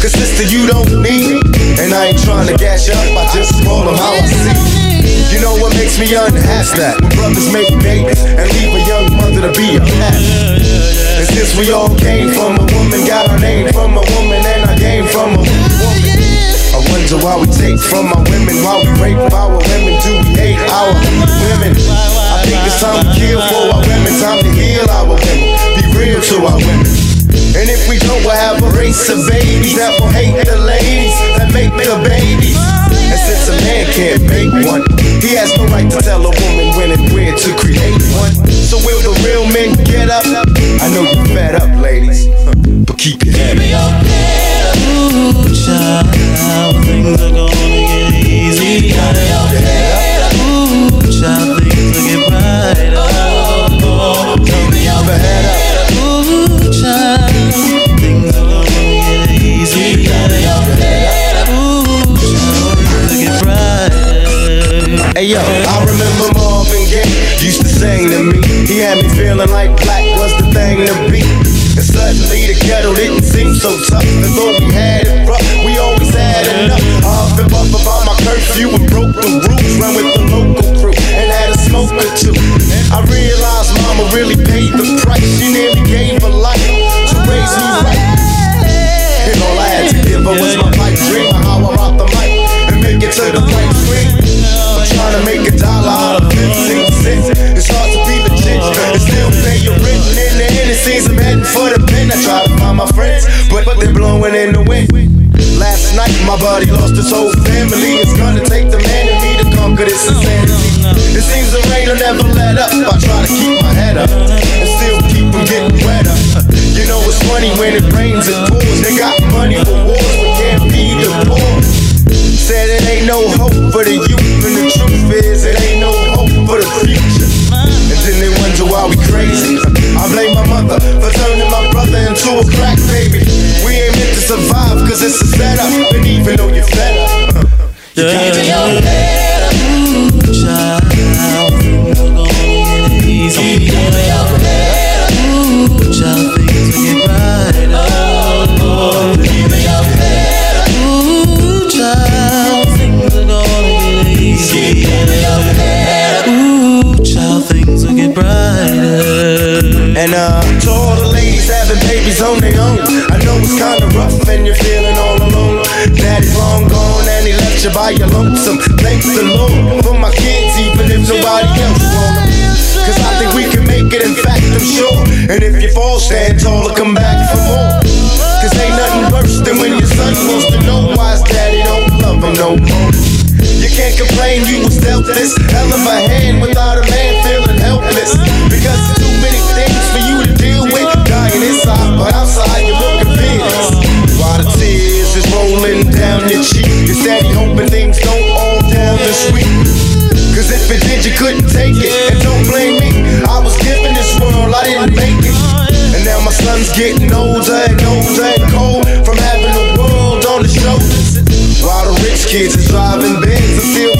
Cause sister, you don't need 'em. And I ain't trying to gas you up, I just roll them how I see. You know what makes me unhappy? That brothers make babies and leave a young mother to be a parent. And since we all came from a woman, got our name from a woman, and I game from a woman. I wonder why we take from our women, why we rape our women, do we hate our women? I think it's time to kill for our women, time to heal our women, be real to our women. And if we don't, we'll have a race of babies that will hate the ladies that make the babies. And since a man can't make one, he has no right to tell a woman when and where to create one. So will the real men get up? I know you're fed up, ladies, but keep your head up. Ooh, child, things are gonna get easy. Ooh, child, things will get brighter. Oh, tell me He had me feeling like black was the thing to be. And suddenly the ghetto didn't seem so tough. And though we had it rough, we always had enough. Huffed and puffed about my curfew and broke the rules. Ran with the local crew and had a smoke or two. I realized mama really paid the price. She nearly gave her life to raise me right. And all I had to give her was my pipe dream how I rock the mic and make it to the right screen. I'm trying to make a dollar out still pay your. And in the end, it seems I'm heading for the pen. I try to find my friends, but, but they're blowing in the wind. Last night, my buddy lost his whole family. It's gonna take the man in me to conquer this insanity. It seems the rain will never let up. I try to keep my head up and still keep from getting wetter. You know it's funny when it rains and pours. They got money for wars, but can't feed the poor. Said it ain't no hope for the youth, and the truth is it ain't no hope for the future. And then they wonder why we crazy. I blame my mother for turning my brother into a crack baby. We ain't meant to survive cause it's a setup, and even though you're fed up, <laughs> you can't Keep brighter. And uh, to all the ladies having babies on their own, I know it's kinda rough and you're feeling all alone. Daddy's long gone and he left you by your lonesome. Thanks the Lord for my kids, even if nobody else want 'em. Cause I think we can make it, in fact, I'm sure. And if you fall, stand tall or come back for more. Cause ain't nothing worse than when your son wants to know why his daddy don't love him no more. You can't complain, you was dealt this hell of a hand without a man feeling helpless. Because too many things for you to deal with. Dying inside, but outside you're looking fierce. While the tears is rolling down your cheek, your daddy hoping things don't all down this week. Cause if it did, you couldn't take it. And don't blame me, I was given this world, I didn't make it. And now my son's getting older and older and cold from having the world on his shoulders. While the rich kids are driving Benz, I'm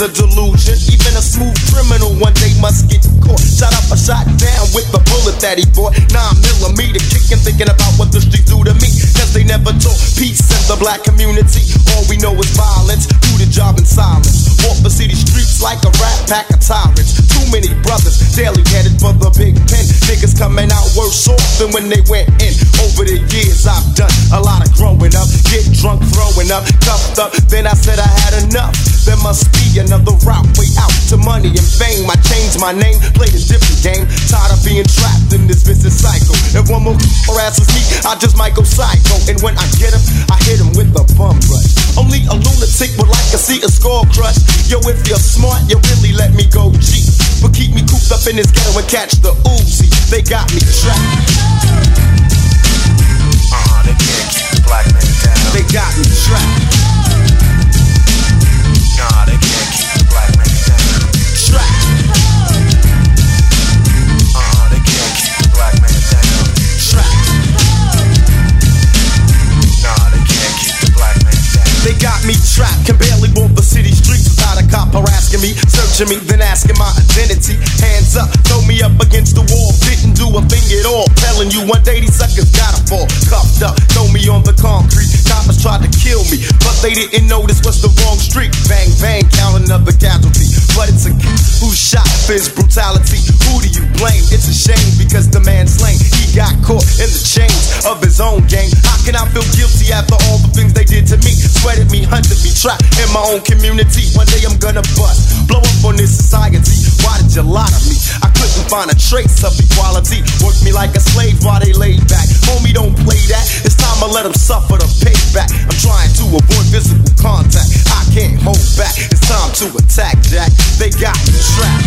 a delusion. Even a smooth criminal one day must get caught. Shot up or shot down with the bullet that he bought. Nine millimeter kicking, thinking about what the streets do to me. Cause they never taught peace in the black community. All we know is violence. Do the job in silence. Walk the city streets like a rat pack of tyrants. Too many brothers daily headed for the big pen. Niggas coming out worse off than when they went in. Over the years, I've done a lot of growing up. Get drunk, throwing up, cuffed up. Then I said I had enough. There must be another route, way out to money and fame. I changed my name, played a different game. Tired of being trapped in this vicious cycle. If one more harasses me, I just might go psycho. And when I get him, I hit him with a bum rush. Only a lunatic would like to see a skull crush. Yo, if you're smart, you really let me go cheap. But keep me cooped up in this ghetto and catch the Uzi. They got me trapped. Uh-huh, they can't keep the black man down. They got me trapped. They got me trapped, can barely walk harassing me, searching me, then asking my identity. Hands up, throw me up against the wall, didn't do a thing at all. Telling you one day these suckers gotta fall, cuffed up, throw me on the concrete. Coppers tried to kill me, but they didn't notice was the wrong street. Bang, bang, count another casualty. But it's a kid who shot his brutality. Who do you blame? It's a shame because the man's slain. He got caught in the chains of his own gang. How can I feel guilty after all the things they did to me? Sweated me, hunted me, trapped in my own community. One day I'm gonna bust, blow up on this society. Why did you lie to me? I couldn't find a trace of equality. Worked me like a slave while they laid back. Homie, don't play that. It's time to let them suffer the payback. I'm trying to avoid physical contact. I can't hold back. It's time to attack, Jack. They got me trapped.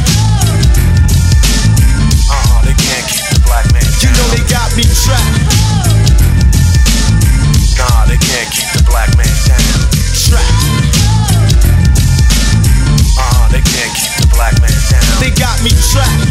Uh-huh, they can't keep the black man down. You know they got me trapped. Nah, they can't keep the black man down. Trapped. They can't keep the black man down. They got me trapped.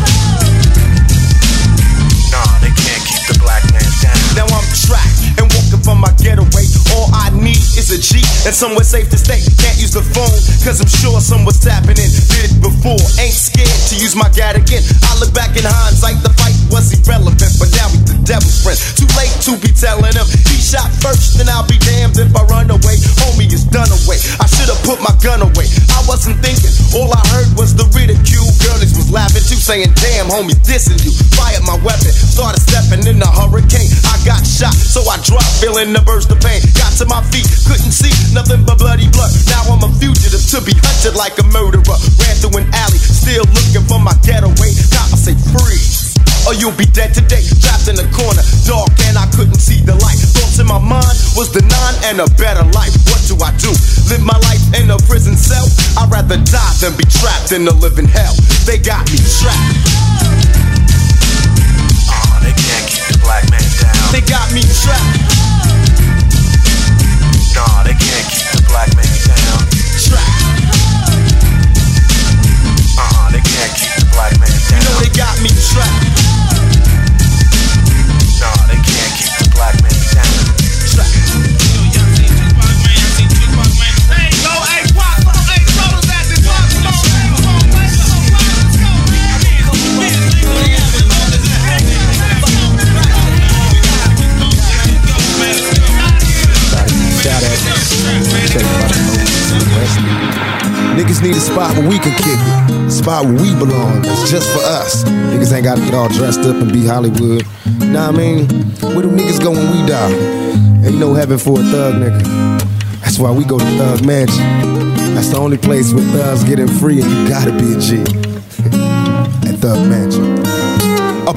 Nah, they can't keep the black man down. Now I'm trapped and walking from my getaway. All I need is a G and somewhere safe to stay. Can't use the phone, cause I'm sure someone's tapping in. Did it before, ain't scared to use my gat again. I look back in hindsight, the fight was irrelevant, but now he's the devil's friend. Too late to be telling him he shot first, then I'll be damned if I run away. Homie is done away. I should've put my gun away. I wasn't thinking, all I heard was the ridicule. Girlies was laughing too, saying, Damn, homie, dissing you. Fired my weapon, started stepping in the hurricane. I got shot, so I dropped, the burst of pain. Got to my feet, couldn't see nothing but bloody blood. Now I'm a fugitive to be hunted like a murderer. Ran through an alley, still looking for my getaway. Cop, I say freeze. Or you'll be dead today, trapped in a corner, dark and I couldn't see the light. Thoughts in my mind was the nine and a better life. What do I do? Live my life in a prison cell? I'd rather die than be trapped in a living hell. They got me trapped. They can't keep the black man down. They got me trapped. Nah, they can't keep the black man down. Trapped. Uh-huh, they can't keep the black man down. You know they got me trapped. Niggas need a spot where we can kick it. A spot where we belong. That's just for us. Niggas ain't gotta get all dressed up and be Hollywood. Nah, I mean, where do niggas go when we die? Ain't no heaven for a thug nigga. That's why we go to Thug Mansion. That's the only place where thugs getting free and you gotta be a G. <laughs> At Thug Mansion.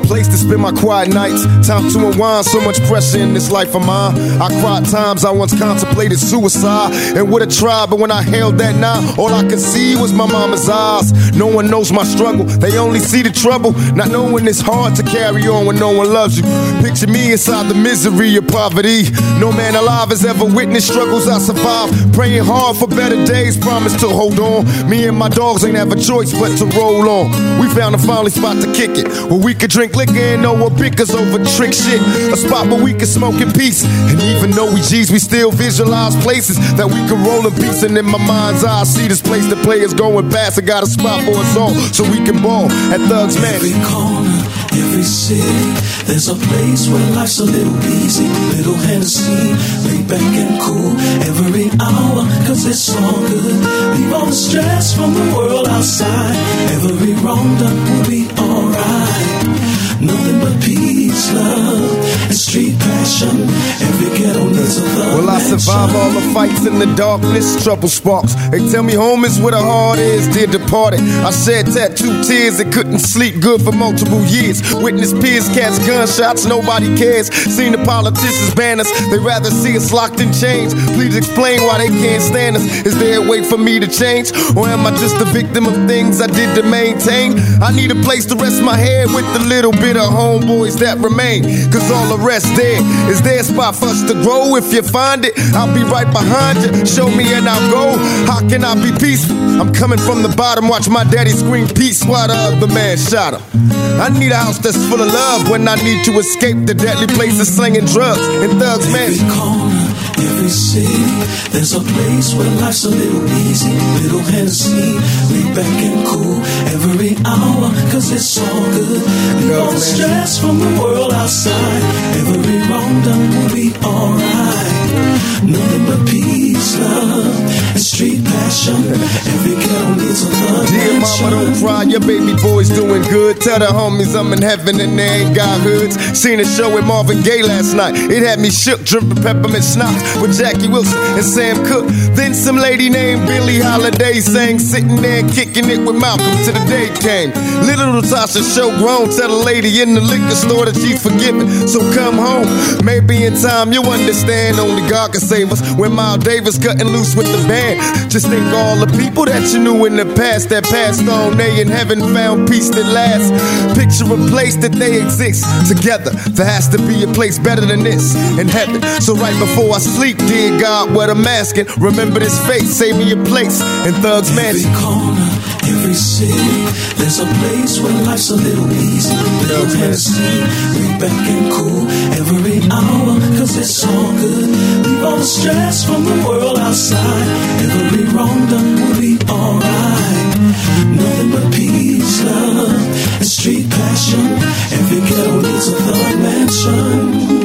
Place to spend my quiet nights. Time to unwind. So much pressure in this life of mine. I cried times I once contemplated suicide and would have tried, but when I held that knife, all I could see was my mama's eyes. No one knows my struggle. They only see the trouble. Not knowing it's hard to carry on when no one loves you. Picture me inside the misery of poverty. No man alive has ever witnessed struggles I survived. Praying hard for better days. Promise to hold on. Me and my dogs ain't have a choice but to roll on. We found a finally spot to kick it where we could drink liquor and know what bickers over trick shit. A spot where we can smoke in peace. And even though we G's, we still visualize places that we can roll in peace. And in my mind's eye, I see this place the players going past. I got a spot for us all so we can ball at Thugs Every Mansion. corner, every city, there's a place where life's a little easy, little Hennessy, laid back and cool. Every hour, cause it's all good. Leave all the stress from the world outside. Every wrong done will be alright. Nothing but peace, love, and street passion. Every ghetto needs a thug. Will I survive all the fights in the darkness? Trouble sparks. They tell me home is where the heart is, dear departed. I shed tattoo tears and couldn't sleep good for multiple years. Witness peers catch gunshots, nobody cares. Seen the politicians ban us, they rather see us locked in chains. Please explain why they can't stand us. Is there a way for me to change? Or am I just a victim of things I did to maintain? I need a place to rest my head with the little bit of homeboys that remain. Cause all the rest there is a spot for us to grow? If you find it, I'll be right behind you. Show me and I'll go. How can I be peaceful? I'm coming from the bottom. Watch my daddy scream peace while the other man shot him. I need a house that's full of love when I need to escape the deadly places slinging drugs and thugs, man. Every city, there's a place where life's a little easy, little Hennessy, lay back and cool every hour, cause it's all good. The stress from the world outside, every wrong done will be alright. Nothing but peace, love, and street passion. Every ghetto needs a love Dear mama, don't cry, your baby boy's doing good. Tell the homies I'm in heaven and they ain't got hoods. Seen a show with Marvin Gaye last night. It had me shook, dripping peppermint schnapps with Jackie Wilson and Sam Cooke. Then some lady named Billie Holiday sang, sitting there kicking it with Malcolm till the day came. Little Latasha show grown, tell the lady in the liquor store that she's forgiven. So come home, maybe in time you'll understand. Only God can save us. When Miles Davis cutting loose with the band, just think all the people that you knew in the past that passed on. They in heaven found peace that lasts. Picture a place that they exist together. There has to be a place better than this in heaven. So right before I sleep, dear God, what I'm asking, remember this face, save me a place in Thugs Mansion. City, there's a place where life's a little easy, little Hennessy, lay back and cool every hour, cause it's all good. Leave all the stress from the world outside, every wrong done will be alright. Nothing but peace, love, and street passion. Every ghetto needs a thug mansion.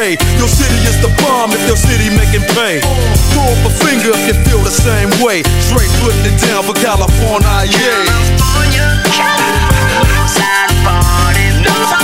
Your city is the bomb if your city making pay. Throw up a finger if you feel the same way. Straight putting it down for California, yeah. California, California, house West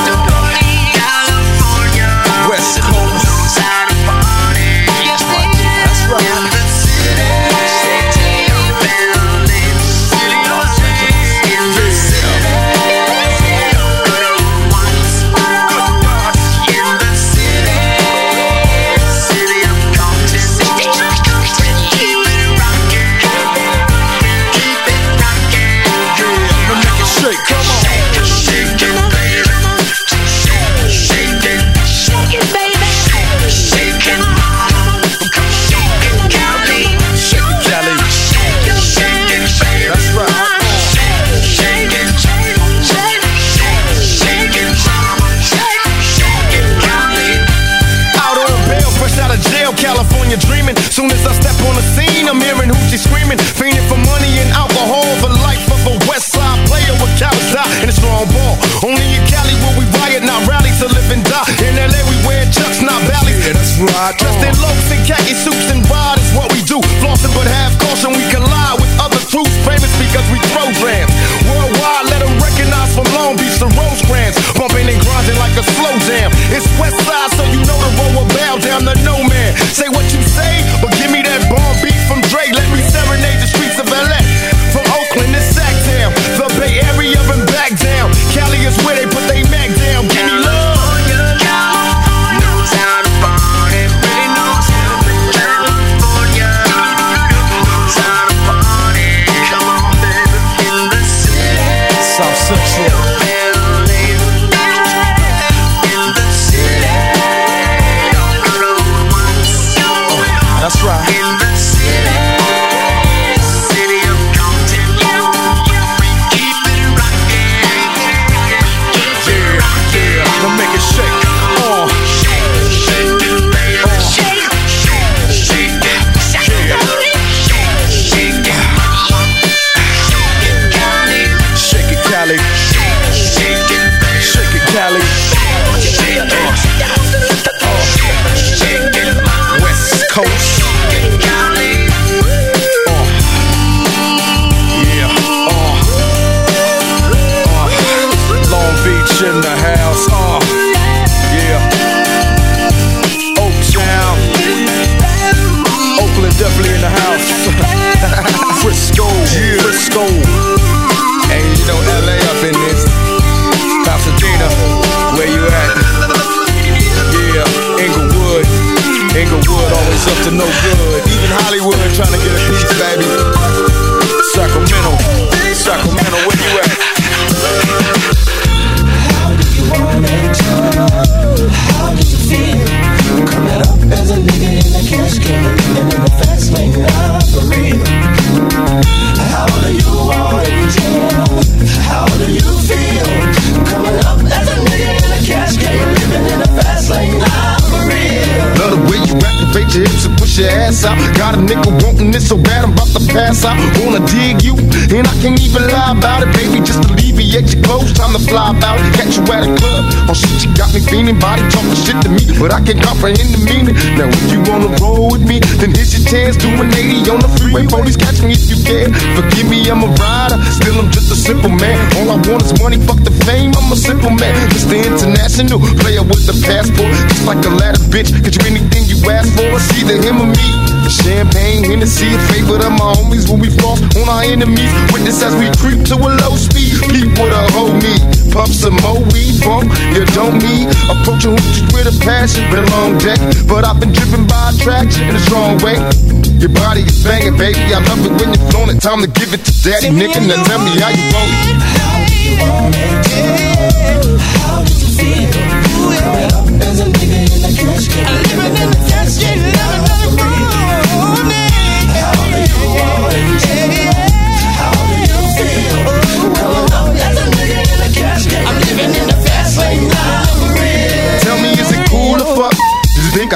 That's. Dressed in loafs and khaki suits and ride is what we do. Flossing but have caution, we collide with other troops. Famous because we throw drams. Worldwide, let them recognize from Long Beach to Rosecrans. Bumping and grinding like a slow jam. It's West Side, so you know the road will bow down to no man. Say what you so bad I'm to pass out. Wanna dig you, and I can't even lie about it, baby. Just alleviate your clothes, time to fly about. Catch you at a club, oh shit, you got me feeling. Body talking shit to me, but I can't comprehend the meaning. Now if you wanna roll with me, then here's your chance. Doing 80 on the freeway, police catch me if you can. Forgive me, I'm a rider, still I'm just a simple man. All I want is money, fuck the fame. I'm a simple man, Mr. International player with the passport, just like a ladder, bitch. Get you anything you ask for, it's either him or me. Champagne, Hennessy, favorite of my homies when we floss on our enemies. Witness as we creep to a low speed. Peep with a whole knee. Pump some more weed, bump, you don't need. Approaching hoochies with a passion, been a long day. But I've been driven by attraction in a strong way. Your body is banging, baby. I love it when you're flown it. Time to give it to daddy, nigga. Now tell me how you want it. How do you feel? Coming up as a nigga in the cash can, living in the fast lane,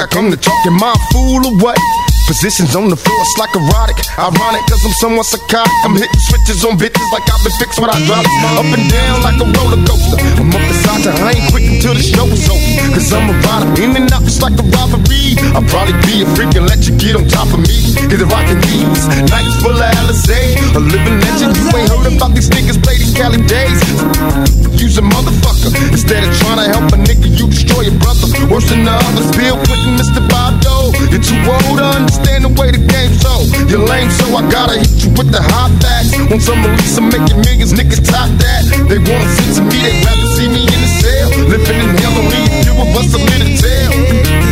I come to talk in my fool or what? Positions on the floor, it's like erotic. Ironic, cause I'm somewhat psychotic. I'm hitting switches on bitches like I've been fixed when I drop Up and down like a roller coaster. I'm up beside you, I ain't quit until the show is over. Cause I'm a rider, in and out, it's like a robbery. I'll probably be a freak and let you get on top of me. Get it rockin' these nights full of Alizé. A living legend, you ain't heard about these niggas these Cali days. Use a motherfucker. Instead of trying to help a nigga, you destroy your brother. Worse than the others, Bill Clinton, Mr. Bob Dole. You're too old to understand the way the game's so. You're lame, so I gotta hit you with the hot facts. Want some release, I'm making millions, niggas top that. They wanna sit to me, they rather see me in the cell. Living in hell, only a few of us are in tell.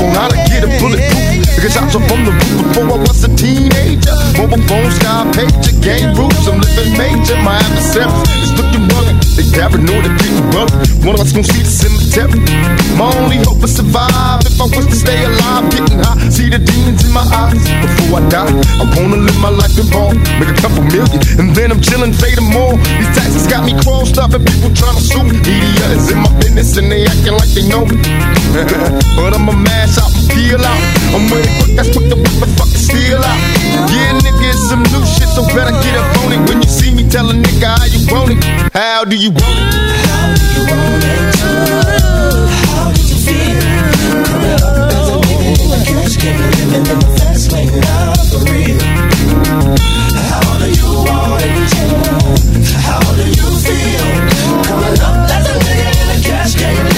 on how to get a bulletproof. Nigga shots up from the roof before I was a teenager. Mobile phone, sky pager, game rules. I'm living major. My adversaries is looking rugged. They paranoid and people rugged. One of us gon' see the cemetery. My only hope is survive. If I was to stay alive, getting high, see the demons in my eyes. Before I die, I wanna live my life in ball. Make a couple million, and then I'm chillin', fading more. These taxes got me crossed up, and people tryna sue me. Media is in my business, and they acting like they know me. <laughs> but I'ma mash out peel out. I'm with it quick, that's quick to whip the fucking steel out. Yeah, nigga, it's some new shit, so better get up on it. When you see me, tell a nigga how you want it. How do you want it? How do you want it? How did you feel? Coming up as a nigga in the cash can, living in the fast lane, nah, for real. How do you want it? How do you feel? Coming up as a nigga in the cash can,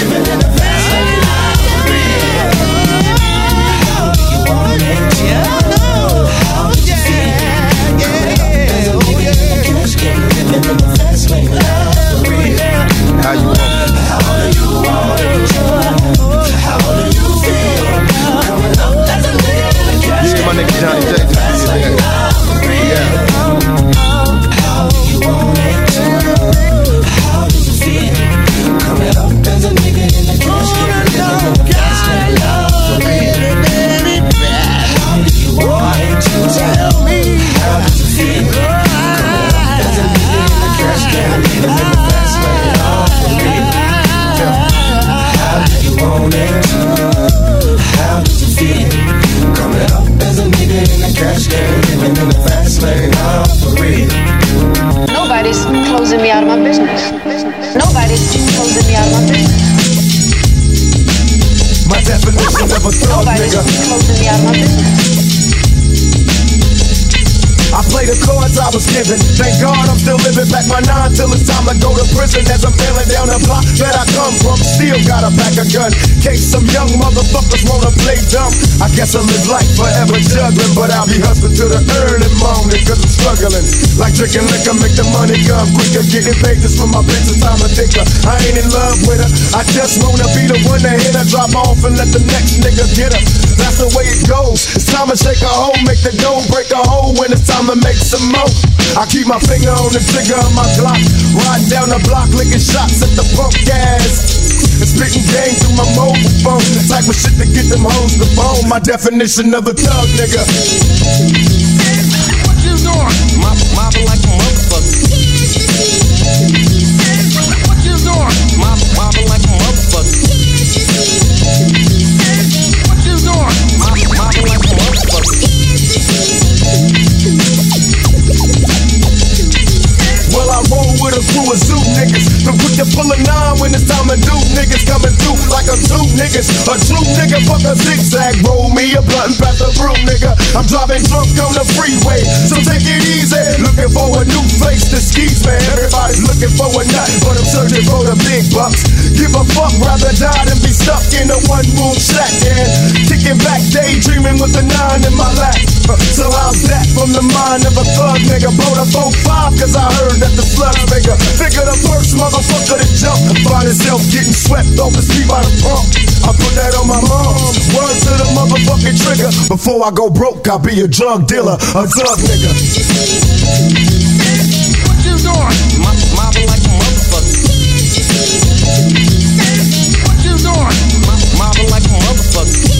some more. I keep my finger on the trigger of my Glock, riding down the block, licking shots at the punk gas. And spitting game through my mobile phone. The type of shit to get them hoes to bone. My definition of a thug nigga. What you doing? Mob, mobbing like a motherfucker. Crew of zoo niggas. Been quick to pull a nine when it's time to do. Niggas coming through like I'm two niggas. A true nigga, fuck a zigzag. Roll me a blunt pass the brew, nigga. I'm driving drunk on the freeway, so take it easy. Looking for a new face to skis, man. Everybody's looking for a nut, but I'm searching for the big bucks. Give a fuck, rather die than be stuck in a one room shack. And kicking back, daydreaming with a nine in my lap. Uh, So how's that from the mind of a thug nigga? Blow the 4-5 cause I heard that the slug's bigger. Figure the first motherfucker to jump. Find himself getting swept off the street by the pump. I put that on my mom. Word to the motherfucking trigger. Before I go broke, I'll be a drug dealer, a drug nigga. What you doing? Mob, mobbing like a motherfucker. What you doing? Mobbing like a motherfucker.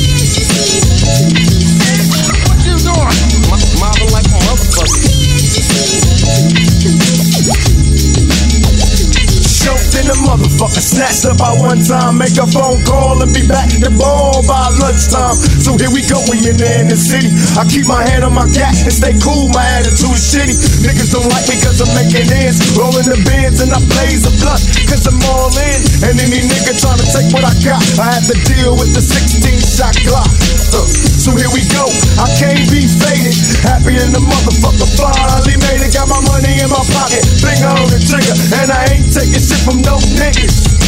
Snatched up by one time. Make a phone call and be back to ball by lunchtime. So here we go, we in the city. I keep my hand on my cat and stay cool, my attitude is shitty. Niggas don't like me cause I'm making ends. Rolling the bins and I blaze a blunt cause I'm all in. And any nigga trying to take what I got, I have to deal with the 16 shot Glock. Uh, so here we go, I can't be faded. Happy in the motherfucker, finally made it. Got my money in my pocket, finger on the trigger, and I ain't taking shit from no niggas.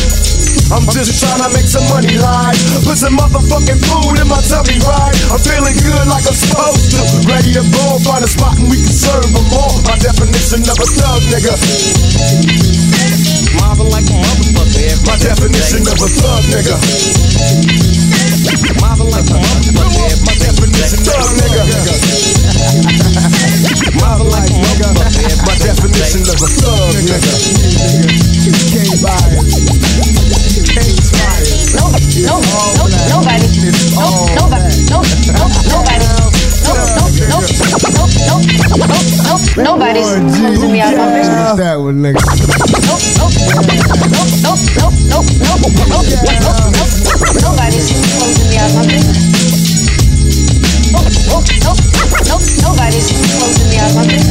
I'm just trying to make some money live. Put some motherfucking food in my tummy, right? I'm feeling good like I'm supposed to. Ready to go, find a spot and we can serve them all. My definition of a thug nigga. Mobbing like a motherfucker. My definition of a thug nigga. Mobbing like a motherfucker. My definition of a nigga. Mobbing like a motherfucker. My definition of a thug nigga. Can't buy it. Can't try it. No, no, no, nobody. No, nobody. No, no, nobody. No, no, no, no, no, no, no, nobody's closing me out of my business. That one, nigga. No, no, no, no, no, no, no, no, no, no, nobody's closing me out of my business. Nobody's closing the eyes on this.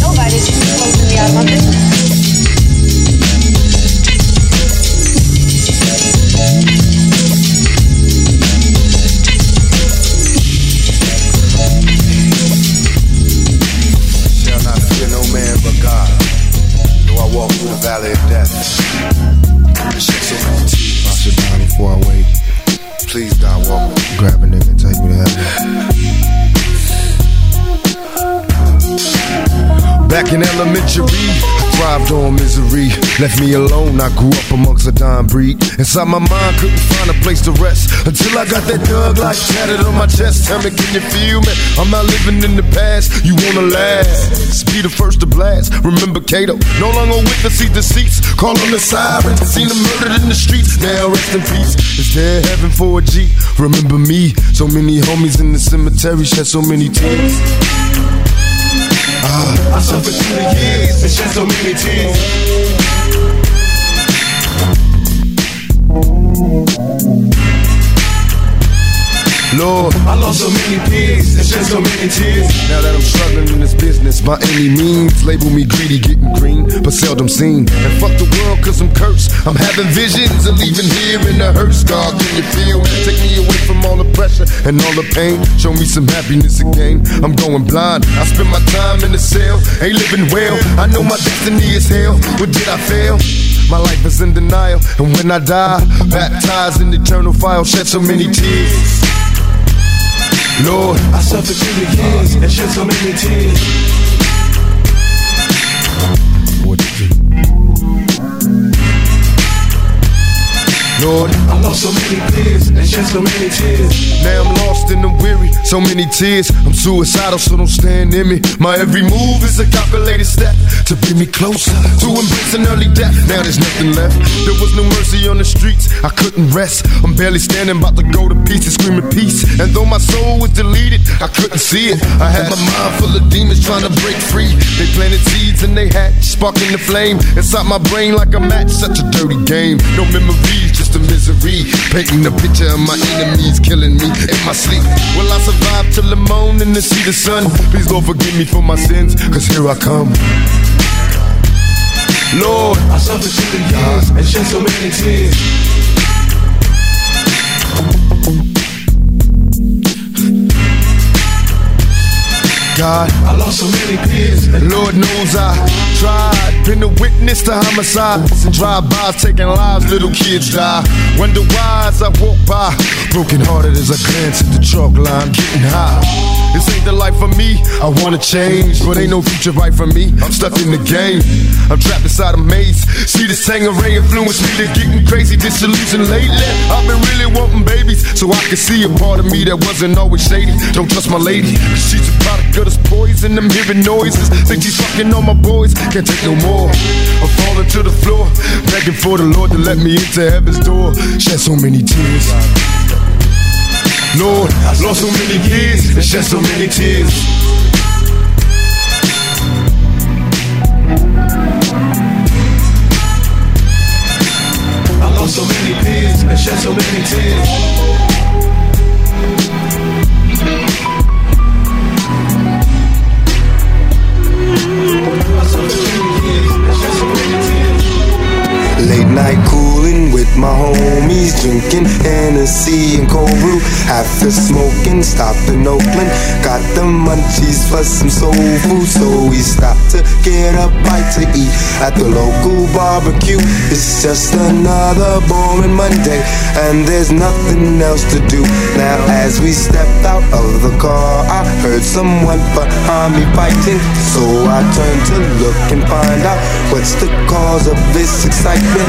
Nobody's closing the eyes on this. Elementary, I thrived on misery. Left me alone, I grew up amongst a dying breed. Inside my mind, couldn't find a place to rest until I got that dug like tatted on my chest. Tell me, can you feel me? I'm not living in the past. You wanna last? Be the first to blast. Remember Kato, no longer with the seat deceits. Call on the sirens, seen them murdered in the streets. Now rest in peace. Is there heaven for a G? Remember me? So many homies in the cemetery shed so many tears. I suffered through the years and shed so many tears. Lord, I lost so many peers and shed so many tears. Now that I'm struggling in this business by any means, label me greedy, getting green, but seldom seen. And fuck the world cause I'm cursed. I'm having visions of leaving here in a hearse. God, can you feel me? Take me away from all the pressure. and all the pain. Show me some happiness again. I'm going blind. I spend my time in the cell, ain't living well. I know my destiny is hell. What did I fail? My life is in denial, and when I die, baptized in eternal fire, shed so many tears. Lord, I suffered through the years and shed so many tears. Lord, I lost so many peers and shed so many tears. Now I'm lost and I'm weary, so many tears. I'm suicidal, so don't stand in me. My every move is a calculated step to bring me closer to embracing early death. Now there's nothing left. There was no mercy on the streets. I couldn't rest. I'm barely standing, about to go to pieces, screaming peace. And though my soul was deleted, I couldn't see it. I had my mind full of demons trying to break free. They planted seeds and they hatched, sparking the flame inside my brain like a match. Such a dirty game. No memories, just a misery. Painting a picture of my enemies killing me in my sleep. Will I survive till the morning to see the sun? Please Lord forgive me for my sins, cause here I come. Lord, I suffered through the years and shed so many tears. God, I lost so many peers. Lord knows I tried. Been a witness to homicides and drive-bys taking lives. Little kids die. Wonder why as I walk by, broken hearted as I glance at the chalk line, getting high. This ain't the life for me. I wanna change, but ain't no future right for me. I'm stuck in the game. I'm trapped inside a maze. See the Tanqueray influence me to getting crazy, disillusioned lately. I've been really wanting babies, so I can see a part of me that wasn't always shady. Don't trust my lady, she's a product of poison. I'm hearing noises. Think she's fucking on my boys. Can't take no more. I'm falling to the floor, begging for the Lord to let me into heaven's door. Shed so many tears. Lord, lost so many years and shed so many tears. I lost so many tears. And shed so many tears. Late night cooling with my homies, drinking Hennessy and cold brew. After smoking, stopped in Oakland, got the munchies for some soul food. So we stopped to get a bite to eat at the local barbecue. It's just another boring Monday, and there's nothing else to do. Now, as we stepped out of the car, heard someone behind me fighting. So I turned to look and find out what's the cause of this excitement.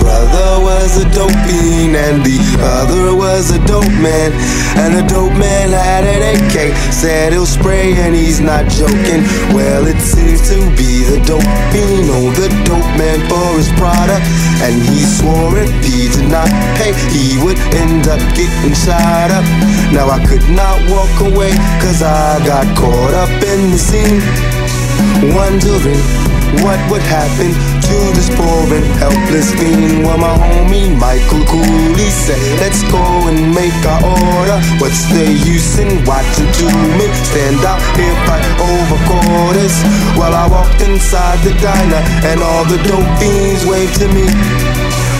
Brother was a dope fiend and the other was a dope man. And the dope man had an AK, said he'll spray and he's not joking. Well, it seems to be the dope fiend on the dope man for his product. And he swore if he did not pay, he would end up getting shot up. Now I could not walk away, cause I got caught up in the scene. Wondering what would happen to this poor and helpless fiend? Well, my homie Michael Cooley said, Let's go and make our order. What's the use in watching two men stand out here fight over quarters? Well, I walked inside the diner and all the dope fiends waved to me.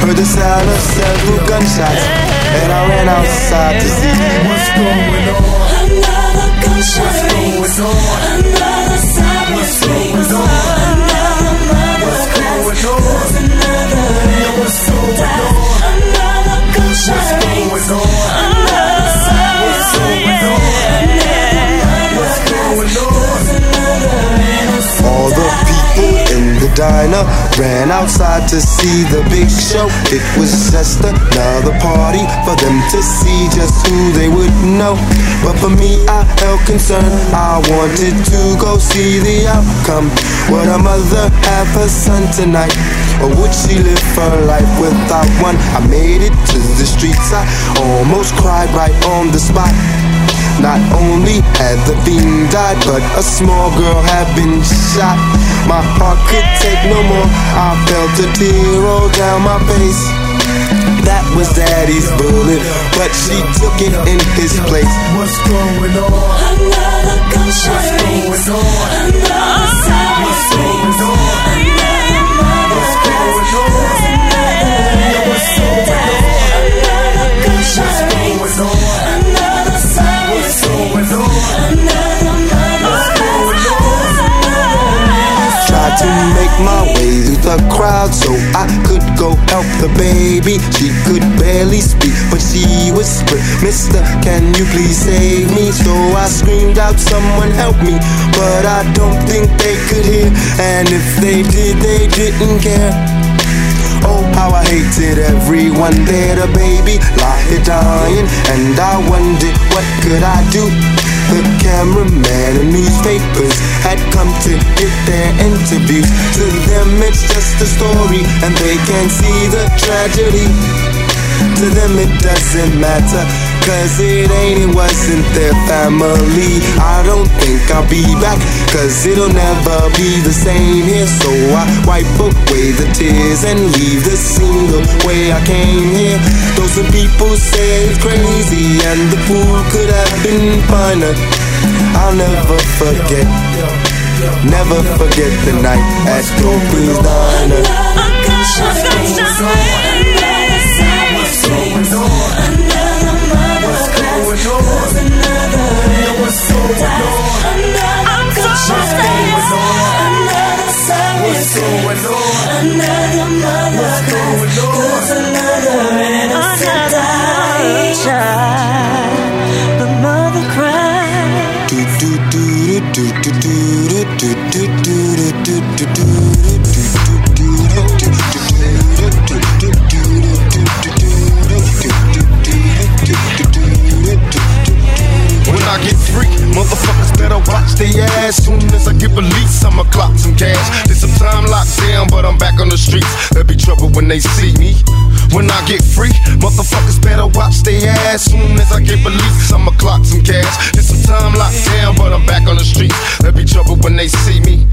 Heard the sound of several gunshots, and I ran outside to see what's going on. Another gunshot rings. Another siren screams. Another Another gunshot rings. Diner ran outside to see the big show. It was just another party for them to see just who they would know. But for me, I held concern. I wanted to go see the outcome. Would a mother have her son tonight? Or would she live her life without one? I made it to the streets. I almost cried right on the spot. Not only had the fiend died, but a small girl had been shot. My heart could take no more. I felt a tear roll down my face. That was daddy's bullet, but she took it in his place. What's going on? Another gunshot rings. Another to make my way through the crowd so I could go help the baby. She could barely speak, but she whispered, Mister, can you please save me? So I screamed out, Someone help me. But I don't think they could hear, and if they did, they didn't care. Oh, how I hated everyone there, the baby lie dying, and I wondered what could I do. The cameraman and newspapers had come to get their interviews. To them, it's just a story, and they can't see the tragedy. To them, it doesn't matter. Cause it ain't, it wasn't their family. I don't think I'll be back, cause it'll never be the same here. So I wipe away the tears and leave the the way I came here. Those are people say it's crazy, and the pool could have been finer. I'll never forget, never forget the night at Kobe's Diner. yours. Another it was so. I'm so Another better watch their ass. Soon as I get released, I'ma clock some cash. Did some time locked down, but I'm back on the streets. There'll be trouble when they see me. When I get free, motherfuckers better watch their ass. Soon as I get released, I'ma clock some cash. Did some time locked down, but I'm back on the streets. There'll be trouble when they see me.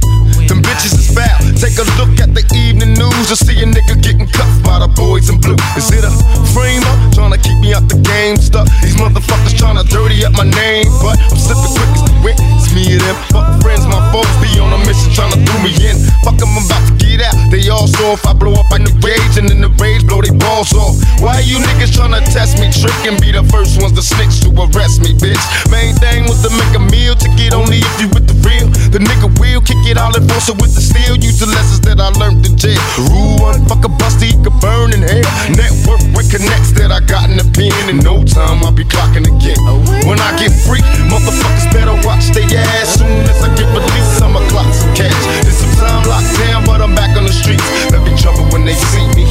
Them bitches is foul. Take a look at the evening news. You'll see a nigga getting cuffed by the boys in blue. Is it a frame up? Trying to keep me out the game stuck. These motherfuckers trying to dirty up my name. But I'm slipping quick as the wind. It's me and them. Fuck friends, my folks be on a mission trying to throw me in. Fuck I'm about to get out. They all saw if I blow up in the rage and in the rage blow they balls off. Why you niggas trying to test me? Trick and be the first ones to snitch to arrest me, bitch. Main thing was to make a meal to get only if you with real. The nigga will kick it all and force it with the steel. Use the lessons that I learned in jail. Rule one, fuck a busty, could burn in hell. Network with connects that I got in the pen. In no time, I'll be clocking again. When I get free, motherfuckers better watch their ass. Soon as I get released, I'ma clock some cash. There's some time locked down, but I'm back on the streets. There'll be trouble when they see me.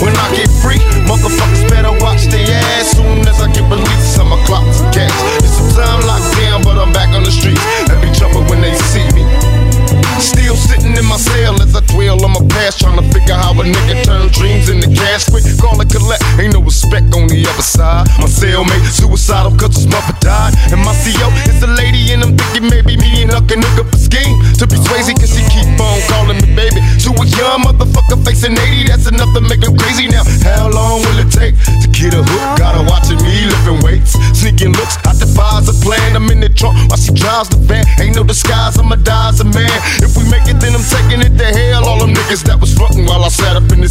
When I get free, motherfuckers better watch their ass. Soon as I get released, I'ma clock some cash. There's some time locked down, but I'm back on the streets. There'll be trouble when they see me. Still sitting in my cell as I dwell on my past, trying to figure how a nigga turn dreams into cash. Quick, call it collect, ain't no respect on the other side. My cellmate suicidal cause his mother died, and my CO is the lady, and I'm thinking maybe me and her can hook up a scheme to be Swayze, cause she keep on calling me baby. To a young motherfucker facing 80, that's enough to make him crazy. Now, how long will it take to get a hook? Gotta watching me lifting weights, sneaking looks. I devise a plan, I'm in the trunk while she drives the van. Ain't no disguise, I'ma die as a man. If we make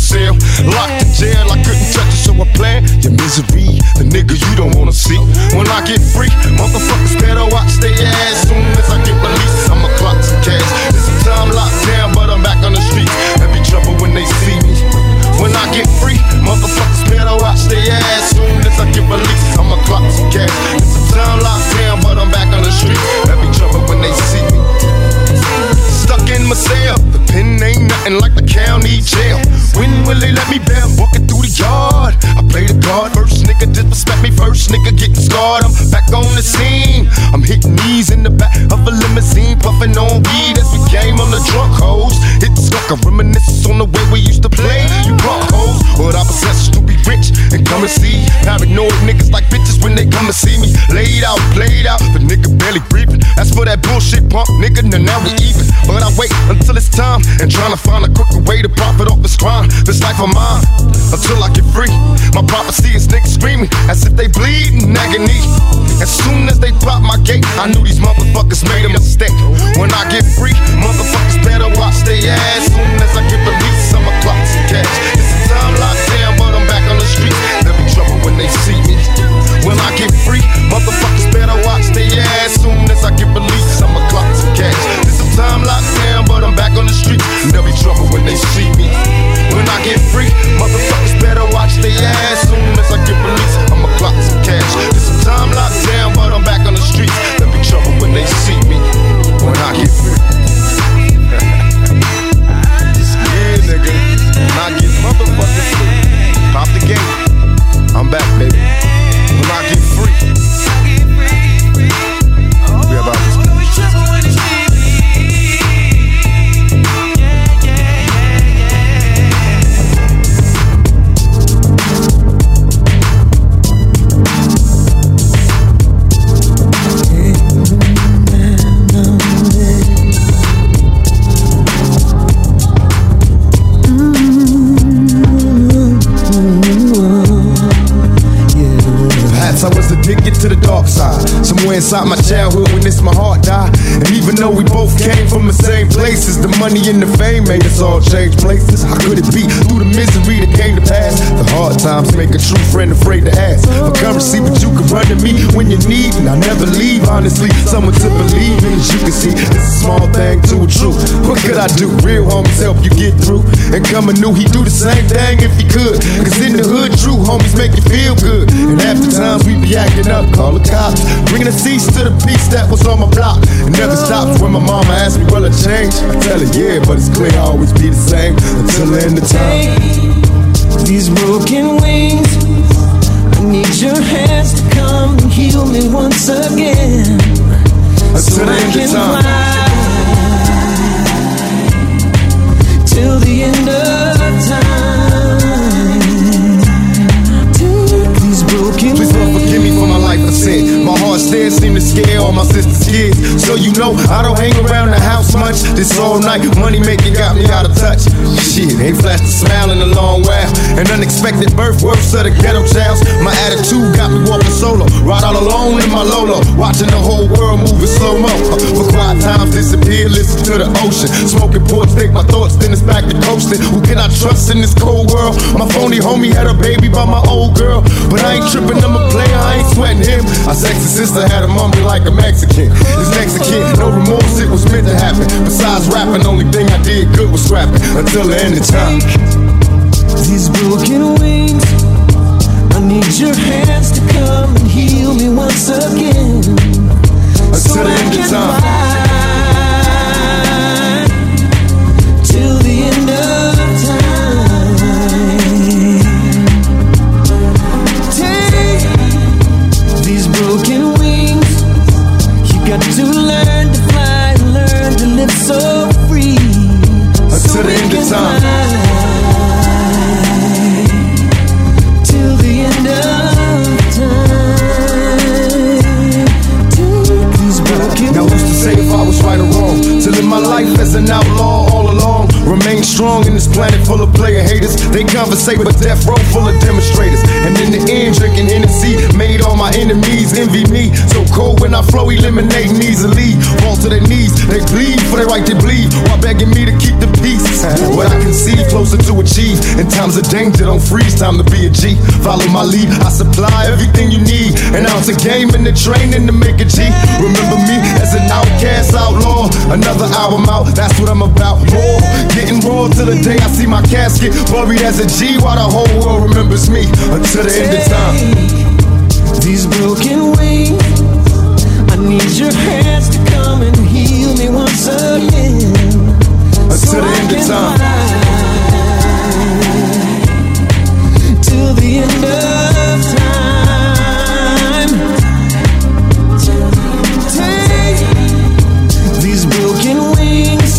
cell. Locked in jail, I couldn't touch it, so I plan your misery. The nigga you don't wanna see. Now, now we even. But I wait until it's time and trying to find a quicker way to profit off this crime. This life of mine until I get free. My prophecy is niggas screaming as if they bleed in agony. As soon as they pop my gate, I knew these motherfuckers made a mistake. When I get free, motherfuckers better watch their ass. Inside my childhood when this my heart died. And even though we both came from the same places, the money and the fame made us all change places. How could it be through the misery that came to pass? The hard times make a true friend afraid to ask. For currency, but you can run to me when you need, and I never leave. Honestly, someone to believe in. As you can see, it's a small thing to a truth. What could I do? Real homies help you get through. And coming new, he do the same thing if he could. Cause in the hood, true homies make you feel good. And after times we be acting up, call the cops. Cease to the peace that was on my block. It never stops when my mama asks me, will I change? I tell her, yeah, but it's clear I'll always be the same until the end of time. These broken wings, I need your hands to come and heal me once again. Until the I end can of time. fly till the end of sin. Seem to scare all my sister's kids. So you know I don't hang around the house much. This all night money making got me out of touch. Shit, ain't flashed a smile in a long while. An unexpected birth, worse of the ghetto childs. My attitude got me walking solo, ride all alone in my Lolo, watching the whole world move in slow mo. For quiet times disappear, listen to the ocean. Smoking port, think my thoughts, then it's back to coasting. Who can I trust in this cold world? My phony homie had a baby by my old girl, but I ain't tripping, I'm a player, I ain't sweating him. My sexy sister had a mummy like a Mexican. This Mexican, no remorse, it was meant to happen. Besides rapping, only thing I did good was scrapping until the end of time. These broken wings, I need your hands to come and heal me once again. Until the end of time. Till the end of time. Take these broken wings. So free. Until the end of time. Till the end of time. Take these broken Now who's to say if I was right or wrong? To live my life as an outlaw all along. Remain strong in this planet full of player haters. They conversate, but death row full of demonstrators. And in the end, drinking Hennessy made all my enemies envy me. So cold when I flow, eliminating easily. Fall to their knees, they bleed for their right to bleed, while begging me to keep the peace. What I can see closer to achieve. In times of danger, don't freeze. Time to be a G. Follow my lead. I supply everything you need. An ounce of game in the training to make a G. Remember me as an outcast outlaw. Another album out, that's what I'm about. More getting raw till the day I see my casket buried as a G. While the whole world remembers me until the end of time. These broken wings, I need your hands to come and heal me once again. Until the end of time. Till the end of time. Take these broken wings.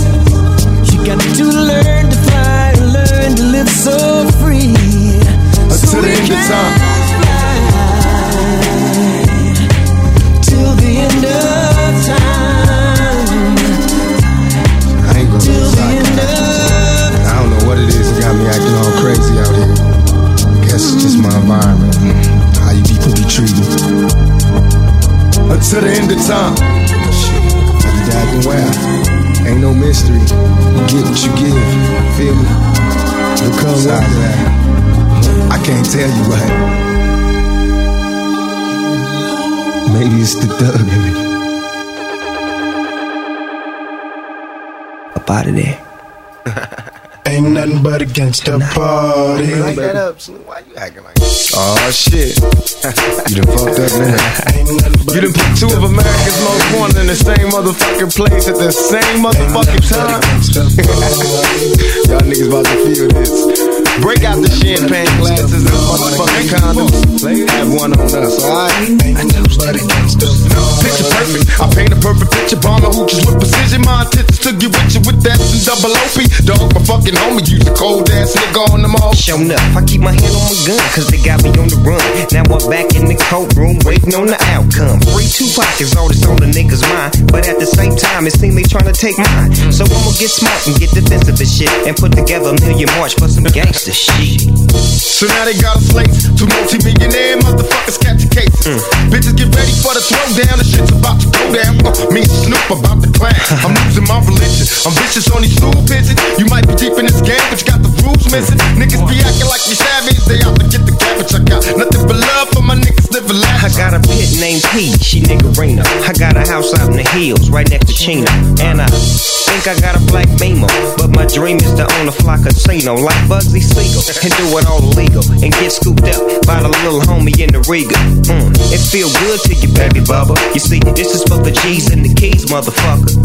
You got to learn to fly, learn to live so tell you what. Maybe it's the thug in me. Up out of there. <laughs> Ain't nothing but against the party. Like that up, Snoop. Why you acting like that? Oh shit. you done fucked up now. <laughs> You done put two of America's most wanted in the same motherfucking place at the same motherfucking time. <laughs> Y'all niggas about to feel this. Break out the champagne glasses and motherfucking condoms. Have one on us, alright? Picture perfect. I paint a perfect picture. Bomb the hoochies with precision. My intentions to get with you with that and double OP. Dog, my fucking homie. Use a cold ass nigga on them all. Shown up, I keep my hand on my gun, cause they got me on the run. Now I'm back in the courtroom, waiting on the outcome. Free Tupac is all that's on the niggas' mind. But at the same time, it seems they trying to take mine. So I'ma get smart and get defensive and shit. And put together a million march for some gangster shit. So now they got a slate. Two multi-millionaire motherfuckers catch a case. Bitches get ready for the throwdown. The shit's about to go down. Uh, me and Snoop about to clash. <laughs> I'm losing my religion. I'm vicious on these stool pigeons. You might be deep in this game, but you got the rules missing. Niggas be acting like you savage. They out to get the cabbage. I got nothing but love for my niggas living life. I got a pit named P, she nigga niggerina. I got a house out in the hills, right next to Chino. And I think I got a black Beamer. But my dream is to own a fly casino like Bugsy Siegel. And do it all legal And get scooped up by the little homie in the Regal. Mm, it feel good to you, baby bubba. You see, this is for the G's and the keys, motherfucker.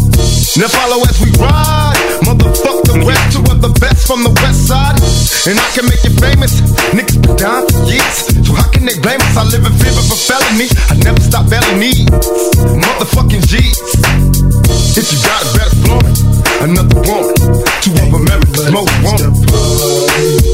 Now follow as we ride. Motherfuck the rest, two of the best from the west side. And I can make you famous. Niggas been down for years. So how can they blame us? I live in fear of a felony. I never stop belly needs. Motherfucking G's. If you got it, better flaunt it. Another woman. Two of America's most wanted.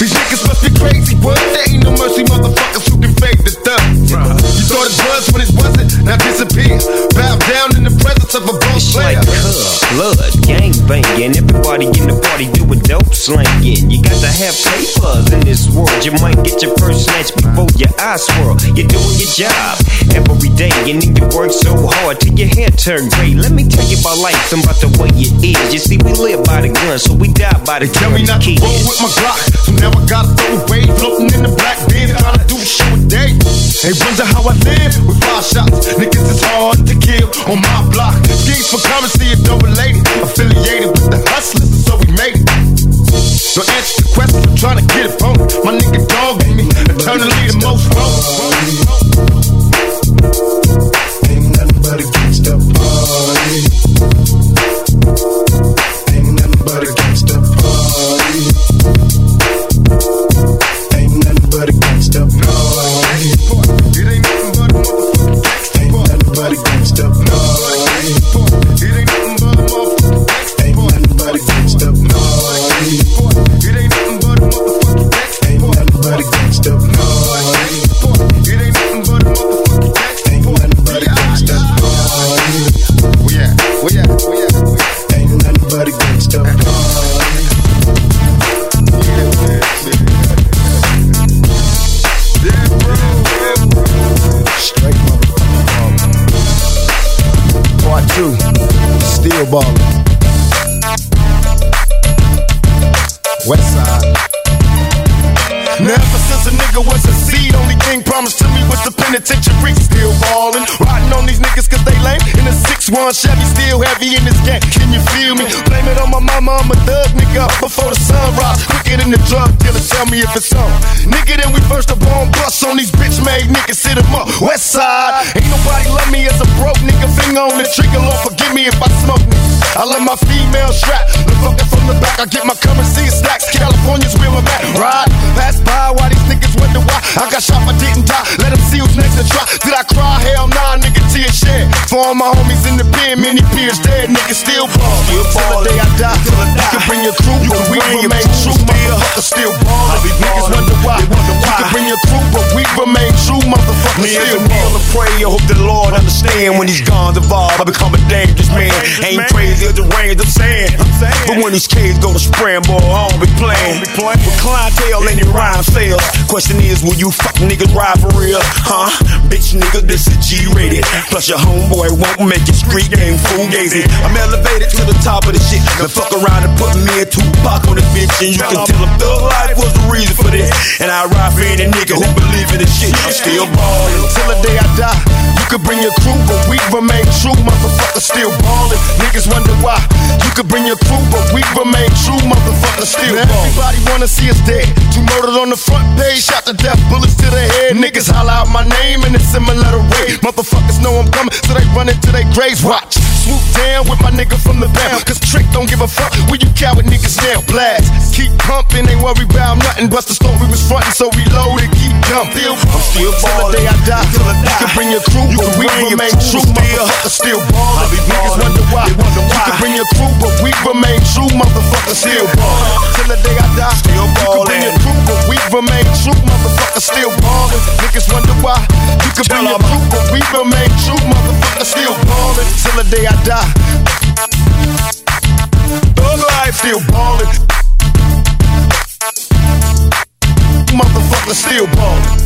These niggas must be crazy. What? There ain't no mercy, motherfuckers who can fake the thug. You thought it was when it wasn't. Now disappear. Bow down in the presence of a boss player. Cub, blood, gang banging. Everybody in the party doing dope slanging. You got to have papers in this world. You might get your first snatch before your eyes swirl. You're doing your job every day, and then you work so hard till your hair turn gray. Let me tell you about life and about the way it is. You see, we live by the gun, so we die by the Tell me not to roll with my Glock. So now I gotta throw away. Floating in the black bin, trying to do shit with day. They wonder how I live with five shots. Niggas is hard to kill on my block. Schemes for currency is double related. Affiliated with the hustlers, so we made it. So answer the question, I'm trying to get it on. My nigga dogging me, eternally the most wrong. Ain't 6-1 Chevy, still heavy in this game. Can you feel me? Blame it on my mama, I'm a thug nigga. Before the sun rise, quicker than the drug dealer. Tell me if it's on. Nigga, then we first up on bus on these bitch made niggas. Sit them up, West side. Ain't nobody love me as a broke nigga. Finger on the trigger, Lord forgive me if I smoke niggas. I let my female strap. The fucker from the back, I get my currency in stacks. California's where I'm at. Ride, pass by while these niggas wonder why I got shot, but didn't die. Let them see who's next to try. Did I cry? Hell nah, nigga, tears shed. For all my homies in the pen, many peers dead, niggas still ball. Till the day I die, till I die. You can bring your crew, but we remain true. Motherfuckers still ball. Niggas wonder why. You can bring your crew, but we remain true. Motherfuckers Me still kneel and pray, I hope the Lord understand when these guns evolve. I become a dangerous man. Ain't crazy as the range I'm saying. But when these kids go to spraying, boy, I don't be playing. With clientele and your rhyme sales. Question is, will you fuck niggas ride for real? Huh? Bitch nigga, this is G rated. Plus your homeboy won't make your street game fugazi. I'm elevated to the top of the shit. Now fuck around and put me in Tupac on the bitch. And you can tell him thug life was the reason for this. And I ride for any nigga who believe in this shit. I'm still ballin'. Till the day I die, could bring your crew, but we remain true. Motherfuckers still ballin'. Niggas wonder why. You could bring your crew, but we remain true. Motherfuckers still ballin'. Everybody wanna see us dead. Two murdered on the front page, shot to death, bullets to the head. Niggas holler out my name in a similar way. Motherfuckers know I'm coming, so they run into their graves. Watch. swoop down with my nigga from the bound. Cause Trick don't give a fuck where you coward niggas now. Blast, keep pumping, ain't worry about nothing. But the story was frontin', so we loaded, keep dumping. I'm still Till the day I die. You can bring your crew, but we remain true. Motherfuckers still ballin'. Niggas wonder why. You can bring your crew, but we remain true. Motherfucker still ballin'. Till the day I die. Still ballin'. You can bring your crew, but we remain true. Motherfucker still ballin'. Niggas wonder why. You can bring your crew, but we remain true. Motherfucker still ballin'. Till the day I die. Thug life still ballin'. Motherfucker still ballin'.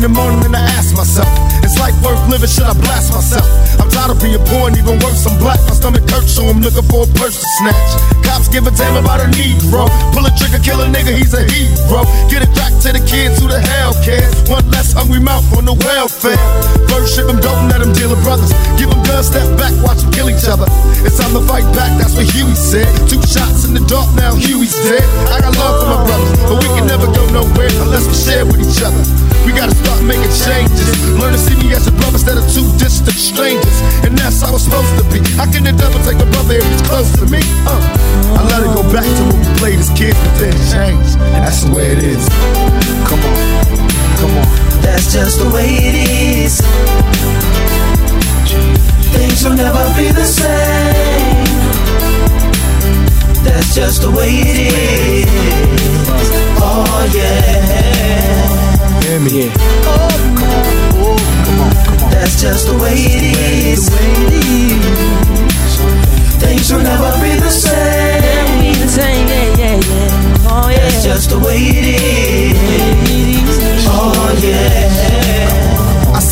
In the morning and I ask myself, is life worth living? Should I blast and I'm black. My stomach hurts, so I'm looking for a purse to snatch. Cops give a damn about a Negro. Pull a trigger, kill a nigga, he's a hero. Get it back to the kids who the hell cares. One less hungry mouth on the welfare. First ship them, don't let them deal with brothers. Give them guns, step back, watch them kill each other. It's time to fight back, that's what Huey said. Two shots in the dark, now Huey's dead. I got love for my brothers, but we can never go nowhere unless we share with each other. We gotta start making changes. Learn to see me as a brother instead of two distant strangers. And that's how it's supposed to be. How can the devil take a brother if he's close to me? Uh, I let it go back to when we played as kids, but then it changed. That's the way it is. Come on, come on. That's just the way it is. Things will never be the same. That's just the way it is. Oh yeah. Hear me. Oh, That's just the way it is. Things will never be the same. Be the same, yeah, yeah, yeah. Oh yeah. That's just the way it is. Oh yeah.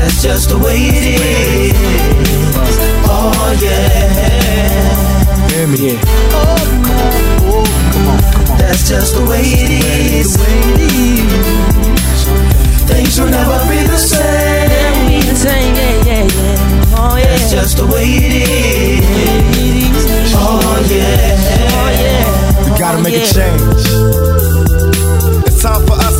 That's just the way it is. Oh yeah. Hear me. Oh, come on. Oh, come on, come on. That's just the way it is. Things will never be the same. Be the same, yeah, yeah, yeah. Oh yeah. That's just the way it is. Oh yeah. Oh yeah. We gotta oh, make a change. It's time for us as a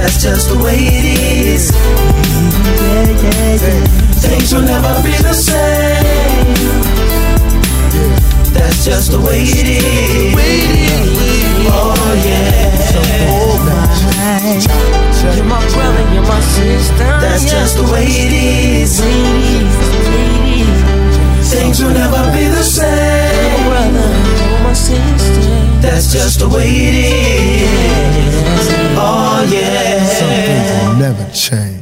that's just the way it is. Mm-hmm, yeah, yeah, yeah. Things will never be the same. That's just the way it is. Oh yeah. So my. You're my brother, you're my sister. That's just the way it is. Things will never be the same. That's just the way it is. Oh yeah. Some things will never change.